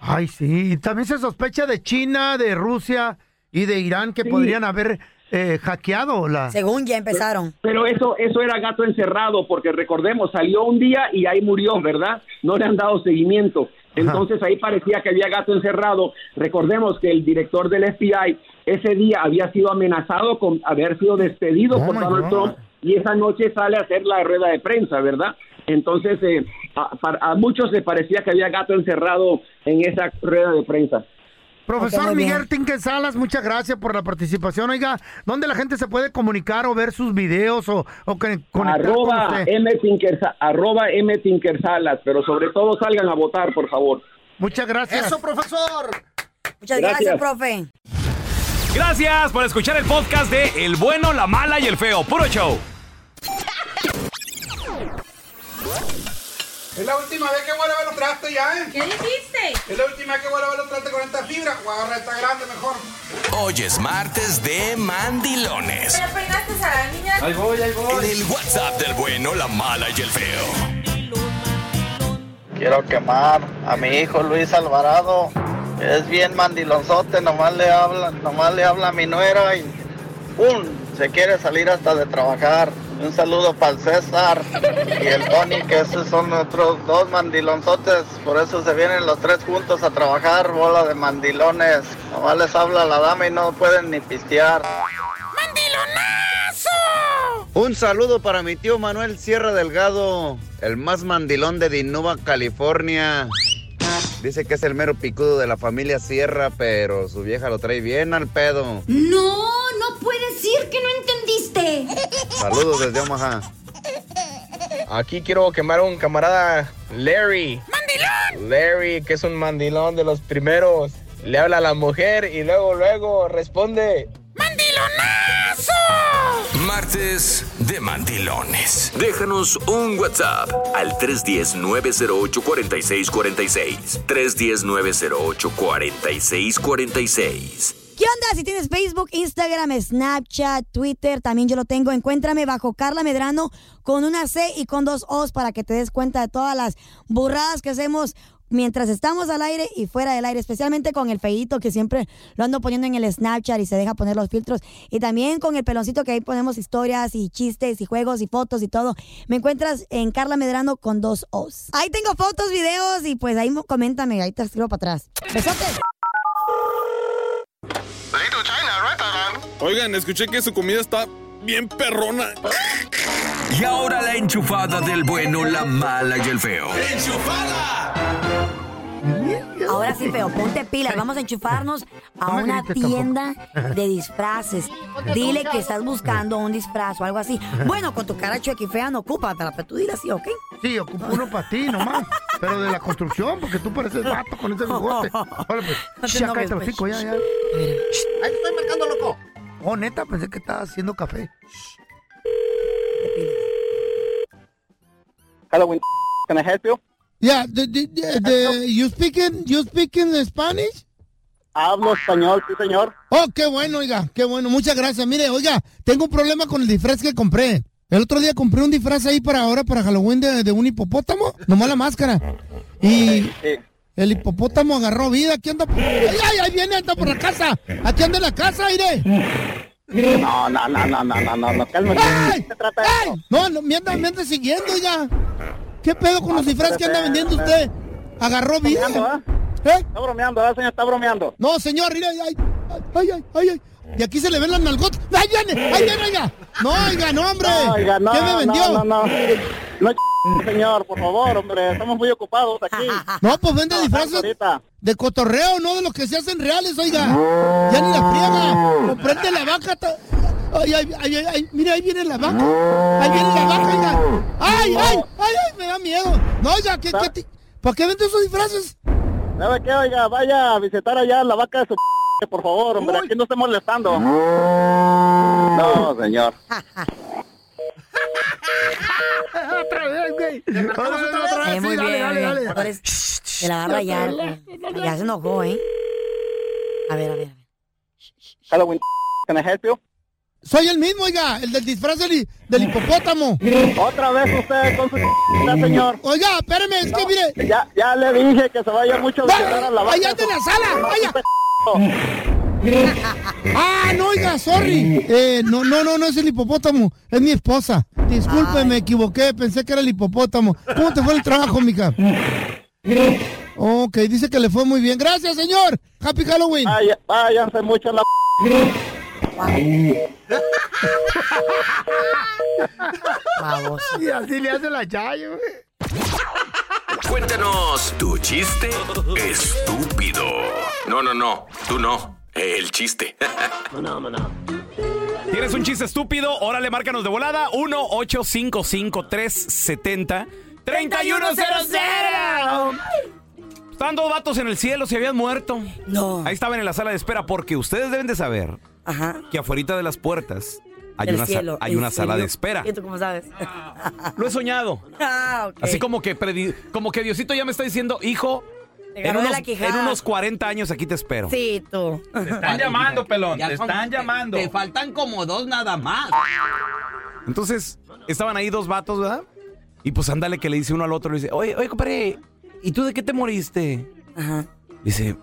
Ay, sí. Y también se sospecha de China, de Rusia y de Irán que Sí. podrían haber eh, hackeado la... Según ya empezaron. Pero eso, eso era gato encerrado, porque recordemos, salió un día y ahí murió, ¿verdad? No le han dado seguimiento. Entonces ahí parecía que había gato encerrado. Recordemos que el director del FBI ese día había sido amenazado con haber sido despedido Oh, por Donald. Trump y esa noche sale a hacer la rueda de prensa, ¿verdad? Entonces eh, a, a muchos les parecía que había gato encerrado en esa rueda de prensa. Profesor. Miguel Tinque Salas, muchas gracias por la participación. Oiga, ¿dónde la gente se puede comunicar o ver sus videos o, o con- conectar Arroba con usted? M. Arroba M. Tinkersalas, pero sobre todo salgan a votar, por favor. Muchas gracias. Eso, profesor. Muchas Gracias. gracias, profe. Gracias por escuchar el podcast de El bueno, la mala y el feo. Puro show. Es la última vez que voy a lavar los trastes ya, ¿eh? ¿Qué dijiste? Es la última vez que voy a lavar los trastes con esta fibra. Voy a agarrar esta grande mejor. Hoy es martes de mandilones. ¿Me peinaste a la niña? Ahí voy, ahí voy. En el WhatsApp del bueno, la mala y el feo. Quiero quemar a mi hijo Luis Alvarado. Es bien mandilonzote, nomás le habla, nomás le habla a mi nuera y ¡pum! Se quiere salir hasta de trabajar. Un saludo para el César y el Tony, que esos son otros dos mandilonzotes. Por eso se vienen los tres juntos a trabajar, bola de mandilones. Nomás les habla la dama y no pueden ni pistear. Un saludo para mi tío Manuel Sierra Delgado, el más mandilón de Dinuba, California. Dice que es el mero picudo de la familia Sierra, pero su vieja lo trae bien al pedo. No, no puedes decir que. Saludos desde Omaha. Aquí quiero quemar a un camarada, Larry. ¡Mandilón! Larry, que es un mandilón de los primeros. Le habla a la mujer y luego, luego responde. Martes de mandilones. Déjanos un WhatsApp al 310-908-4646. 310-908-4646. ¿Qué onda? Si tienes Facebook, Instagram, Snapchat, Twitter, también yo lo tengo. Encuéntrame bajo Carla Medrano con una C y con dos O's para que te des cuenta de todas las burradas que hacemos mientras estamos al aire y fuera del aire, especialmente con el feíto que siempre lo ando poniendo en el Snapchat y se deja poner los filtros. Y también con el peloncito que ahí ponemos historias y chistes y juegos y fotos y todo. Me encuentras en Carla Medrano con dos O's. Ahí tengo fotos, videos y pues ahí coméntame, ahí te escribo para atrás. Besotes. Oigan, escuché que su comida está bien perrona. Y ahora la enchufada del bueno, la mala y el feo. Ahora sí, feo, ponte pilas. Vamos a enchufarnos a una tienda de disfraces. Dile que estás buscando un disfraz o algo así. Bueno, con tu cara chueca y fea no ocupa, pero tú dile así, ¿ok? Sí, ocupo uno para ti nomás. Pero de la construcción, porque tú pareces vato con ese bigote. Órale, pues. Ya cállate el pues. hocico, ya, ya. Ahí estoy marcando, loco. Oh, neta, pensé que estaba haciendo café. Halloween, can I help you? Yeah, the, the, you speaking, you speaking Spanish? Hablo español, sí, señor. Oh, qué bueno, oiga, qué bueno, muchas gracias. Mire, oiga, tengo un problema con el disfraz que compré. El otro día compré un disfraz ahí para ahora, para Halloween, de, de un hipopótamo, nomás la máscara. Y el hipopótamo agarró vida, aquí anda. ¡Ay, ay, ahí viene, anda por la casa! ¡Aquí anda en la casa, aire! No, no, no, no, no, no, no, no, cálmate. ¡Ay! ¡Ay! No, no, me anda, me anda siguiendo, oiga. ¿Qué pedo con los disfraces que anda vendiendo usted? Agarró vida. ¿Eh? Está bromeando, ¿verdad, señor? Está bromeando. No, señor, mire, ay, ay, ay, ay, ay, ay. Y aquí se le ven las nalgotas. ¡Ahí viene! ¡Ahí viene, oiga! No, oiga, no, hombre. No, oiga, no, ¿Qué me vendió? No, no, no. No, señor, por favor, hombre. Estamos muy ocupados aquí. No, pues vende disfraces ahorita. de cotorreo, no de los que se hacen reales, oiga. Ya ni la friega. Lo prende la vaca. Ay, ay, ay, ay, ay, mira, ahí viene la vaca. Ahí viene la vaca, oiga. Ay, ay, ay, ay, me da miedo. No, oiga, ¿qué, qué ti- ¿para qué vende esos disfraces? ¿Sabe qué? Oiga, vaya a visitar allá la vaca de su por favor, hombre. Aquí no esté molestando. No, señor. otra vez, güey. Otra vez, otra vez. Eh, muy Sí, dale, bien, dale, muy dale. bien. Es- Se la agarra ya. eh. Ya se enojó, ¿eh? A ver, a ver. Halloween, can I help you? Soy el mismo, oiga, el del disfraz del, del hipopótamo. Otra vez usted con su señor. Oiga, espérame, es que mire. Ya, ya le dije que se vaya mucho visitar a la vaca. ¡Allá de anda en su- la sala! ¡Vaya! Ah, no, oiga, sorry. Eh, no, no, no, no es el hipopótamo, es mi esposa. Disculpe, me equivoqué, pensé que era el hipopótamo. ¿Cómo te fue el trabajo, mica? Ok, dice que le fue muy bien. Gracias, señor. Happy Halloween. Vaya, váyanse mucho a la... Y así le hace la chayo, güey. Cuéntanos tu chiste estúpido. No, no, no, tú no. El chiste. ¿Tienes un chiste estúpido? Órale, márcanos de volada. 1-855-370-3100. Estaban dos vatos en el cielo, se habían muerto. No. Ahí estaban en la sala de espera porque ustedes deben de saber que afuera de las puertas hay una, cielo, hay ¿en una sala de espera. ¿Y tú cómo sabes? Lo he soñado. Ah. Así como que, predi- como que Diosito ya me está diciendo, hijo, en unos, en unos 40 años aquí te espero. Sí, tú. Te están llamando, pelón. Ya te están te- llamando. Te faltan como dos nada más. Entonces, estaban ahí dos vatos, ¿verdad? Y pues ándale que le dice uno al otro, le dice, oye, oye, compadre, ¿y tú de qué te moriste? Ajá. Dice,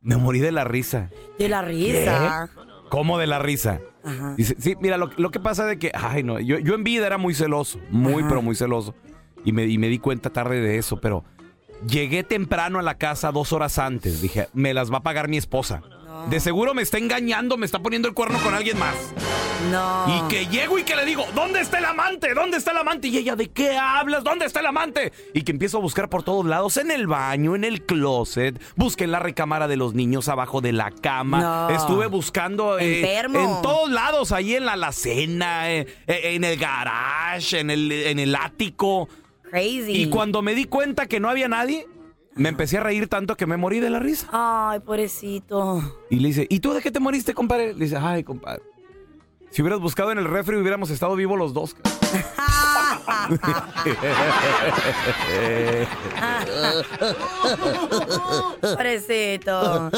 me morí de la risa. De la risa. ¿Cómo de la risa? Ajá. Dice, sí, mira, lo, lo que pasa de que, ay, no, yo, yo en vida era muy celoso, muy, pero muy celoso. Y me, y me di cuenta tarde de eso, pero llegué temprano a la casa dos horas antes. Dije, me las va a pagar mi esposa. De seguro me está engañando, me está poniendo el cuerno con alguien más. No. Y que llego y que le digo, ¿dónde está el amante? ¿Dónde está el amante? Y ella, ¿de qué hablas? ¿Dónde está el amante? Y que empiezo a buscar por todos lados, en el baño, en el closet, busqué en la recámara de los niños abajo de la cama, No. estuve buscando eh, en todos lados, ahí en la alacena, eh, eh, en el garage, en el, en el ático. Crazy. Y cuando me di cuenta que no había nadie, me empecé a reír tanto que me morí de la risa. Ay, pobrecito. Y le dice, ¿y tú de qué te moriste, compadre? Le dice, ay, compadre. Si hubieras buscado en el refri hubiéramos estado vivos los dos. Pobrecito.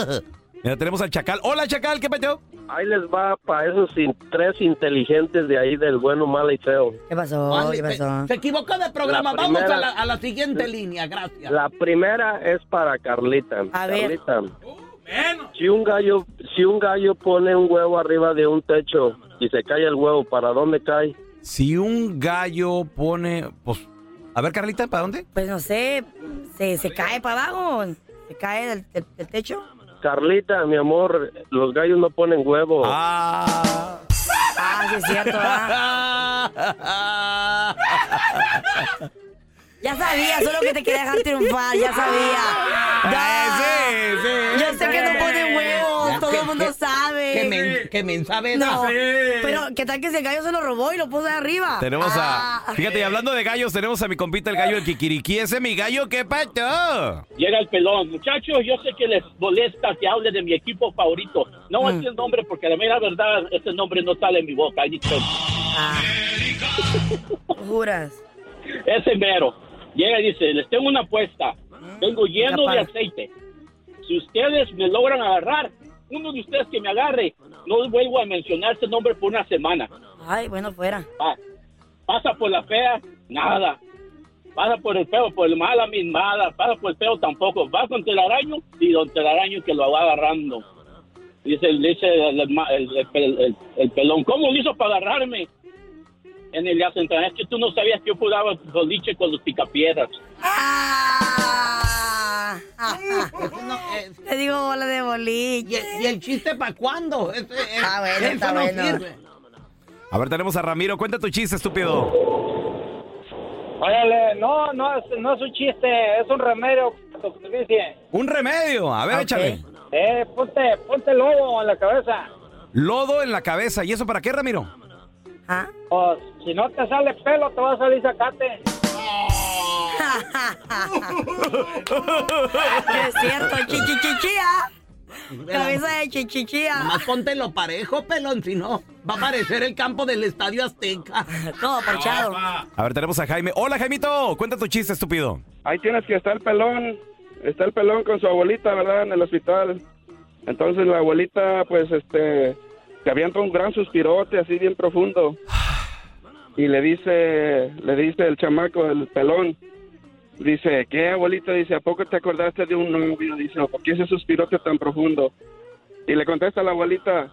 Mira, tenemos al Chacal. Hola, Chacal, ¿qué peteo? Ahí les va para esos in- tres inteligentes de ahí del bueno, malo y feo. ¿Qué pasó? ¿Qué pasó? Se equivocó de programa. La Vamos primera- a la, a la siguiente línea, gracias. La primera es para Carlita. A ver. Carlita. Si un gallo, si un gallo pone un huevo arriba de un techo y se cae el huevo, ¿para dónde cae? Si un gallo pone. Pues. A ver, Carlita, ¿para dónde? Pues no sé, se, se cae para abajo, se cae del, del- del techo. Carlita, mi amor, los gallos no ponen huevo. Ah. Ah, sí es cierto, ¿ah? Ya sabía, solo que te quería dejar triunfar, ya sabía. sí, sí. Yo sé que no pone huevos, el mundo sabe. Que men, que men sabe No, pero ¿qué tal que si el gallo se lo robó y lo puso ahí arriba? Tenemos Ah. a. Fíjate, y hablando de gallos, tenemos a mi compita el gallo, el Kikiriki. Ese mi gallo, ¿qué pato? Llega el pelón. Muchachos, yo sé que les molesta que hable de mi equipo favorito. No Mm. decir el nombre porque la mera verdad, ese nombre no sale en mi boca. Ahí dice, Juras. Ese mero. Llega y dice, les tengo una apuesta. Vengo lleno de aceite. Si ustedes me logran agarrar, uno de ustedes que me agarre, no vuelvo a mencionar ese nombre por una semana. Ay, bueno, fuera. Pa- pasa por la fea, nada. Pasa por el feo, por el mala mismada. Pasa por el feo tampoco. Va con telaraño y don telaraño que lo va agarrando. Dice, dice el, el, el- el- el- el pelón, ¿cómo lo hizo para agarrarme? En el hacen es que tú no sabías que yo jugaba boliche con los picapiedras. Ah. Te digo bola de boliche. ¿Y el chiste para cuándo? Ah, bueno, está bueno. A ver, tenemos a Ramiro. Cuenta tu chiste, estúpido. Órale, no, no es, no es un chiste, es un remedio. lo que dice. Un remedio. A ver, échale. Eh, ponte, ponte lobo en la cabeza. Lodo en la cabeza. ¿Y eso para qué, Ramiro? ¿Ah? Pues, si no te sale pelo, te va a salir zacate. Es cierto, chichichichía. Cabeza de chichichía. Nomás póntelo parejo, pelón, si no, va a aparecer el campo del Estadio Azteca. Todo parchado. A ver, tenemos a Jaime. Hola, Jaimito. Cuenta tu chiste, estúpido. Ahí tienes que estar el pelón. Está el pelón con su abuelita, ¿verdad? En el hospital. Entonces la abuelita, pues, este, se avienta un gran suspirote así bien profundo. Y le dice, le dice el chamaco, el pelón, dice, ¿qué abuelita? Dice, ¿a poco te acordaste de un novio? Dice, ¿por qué ese suspirote tan profundo? Y le contesta la abuelita,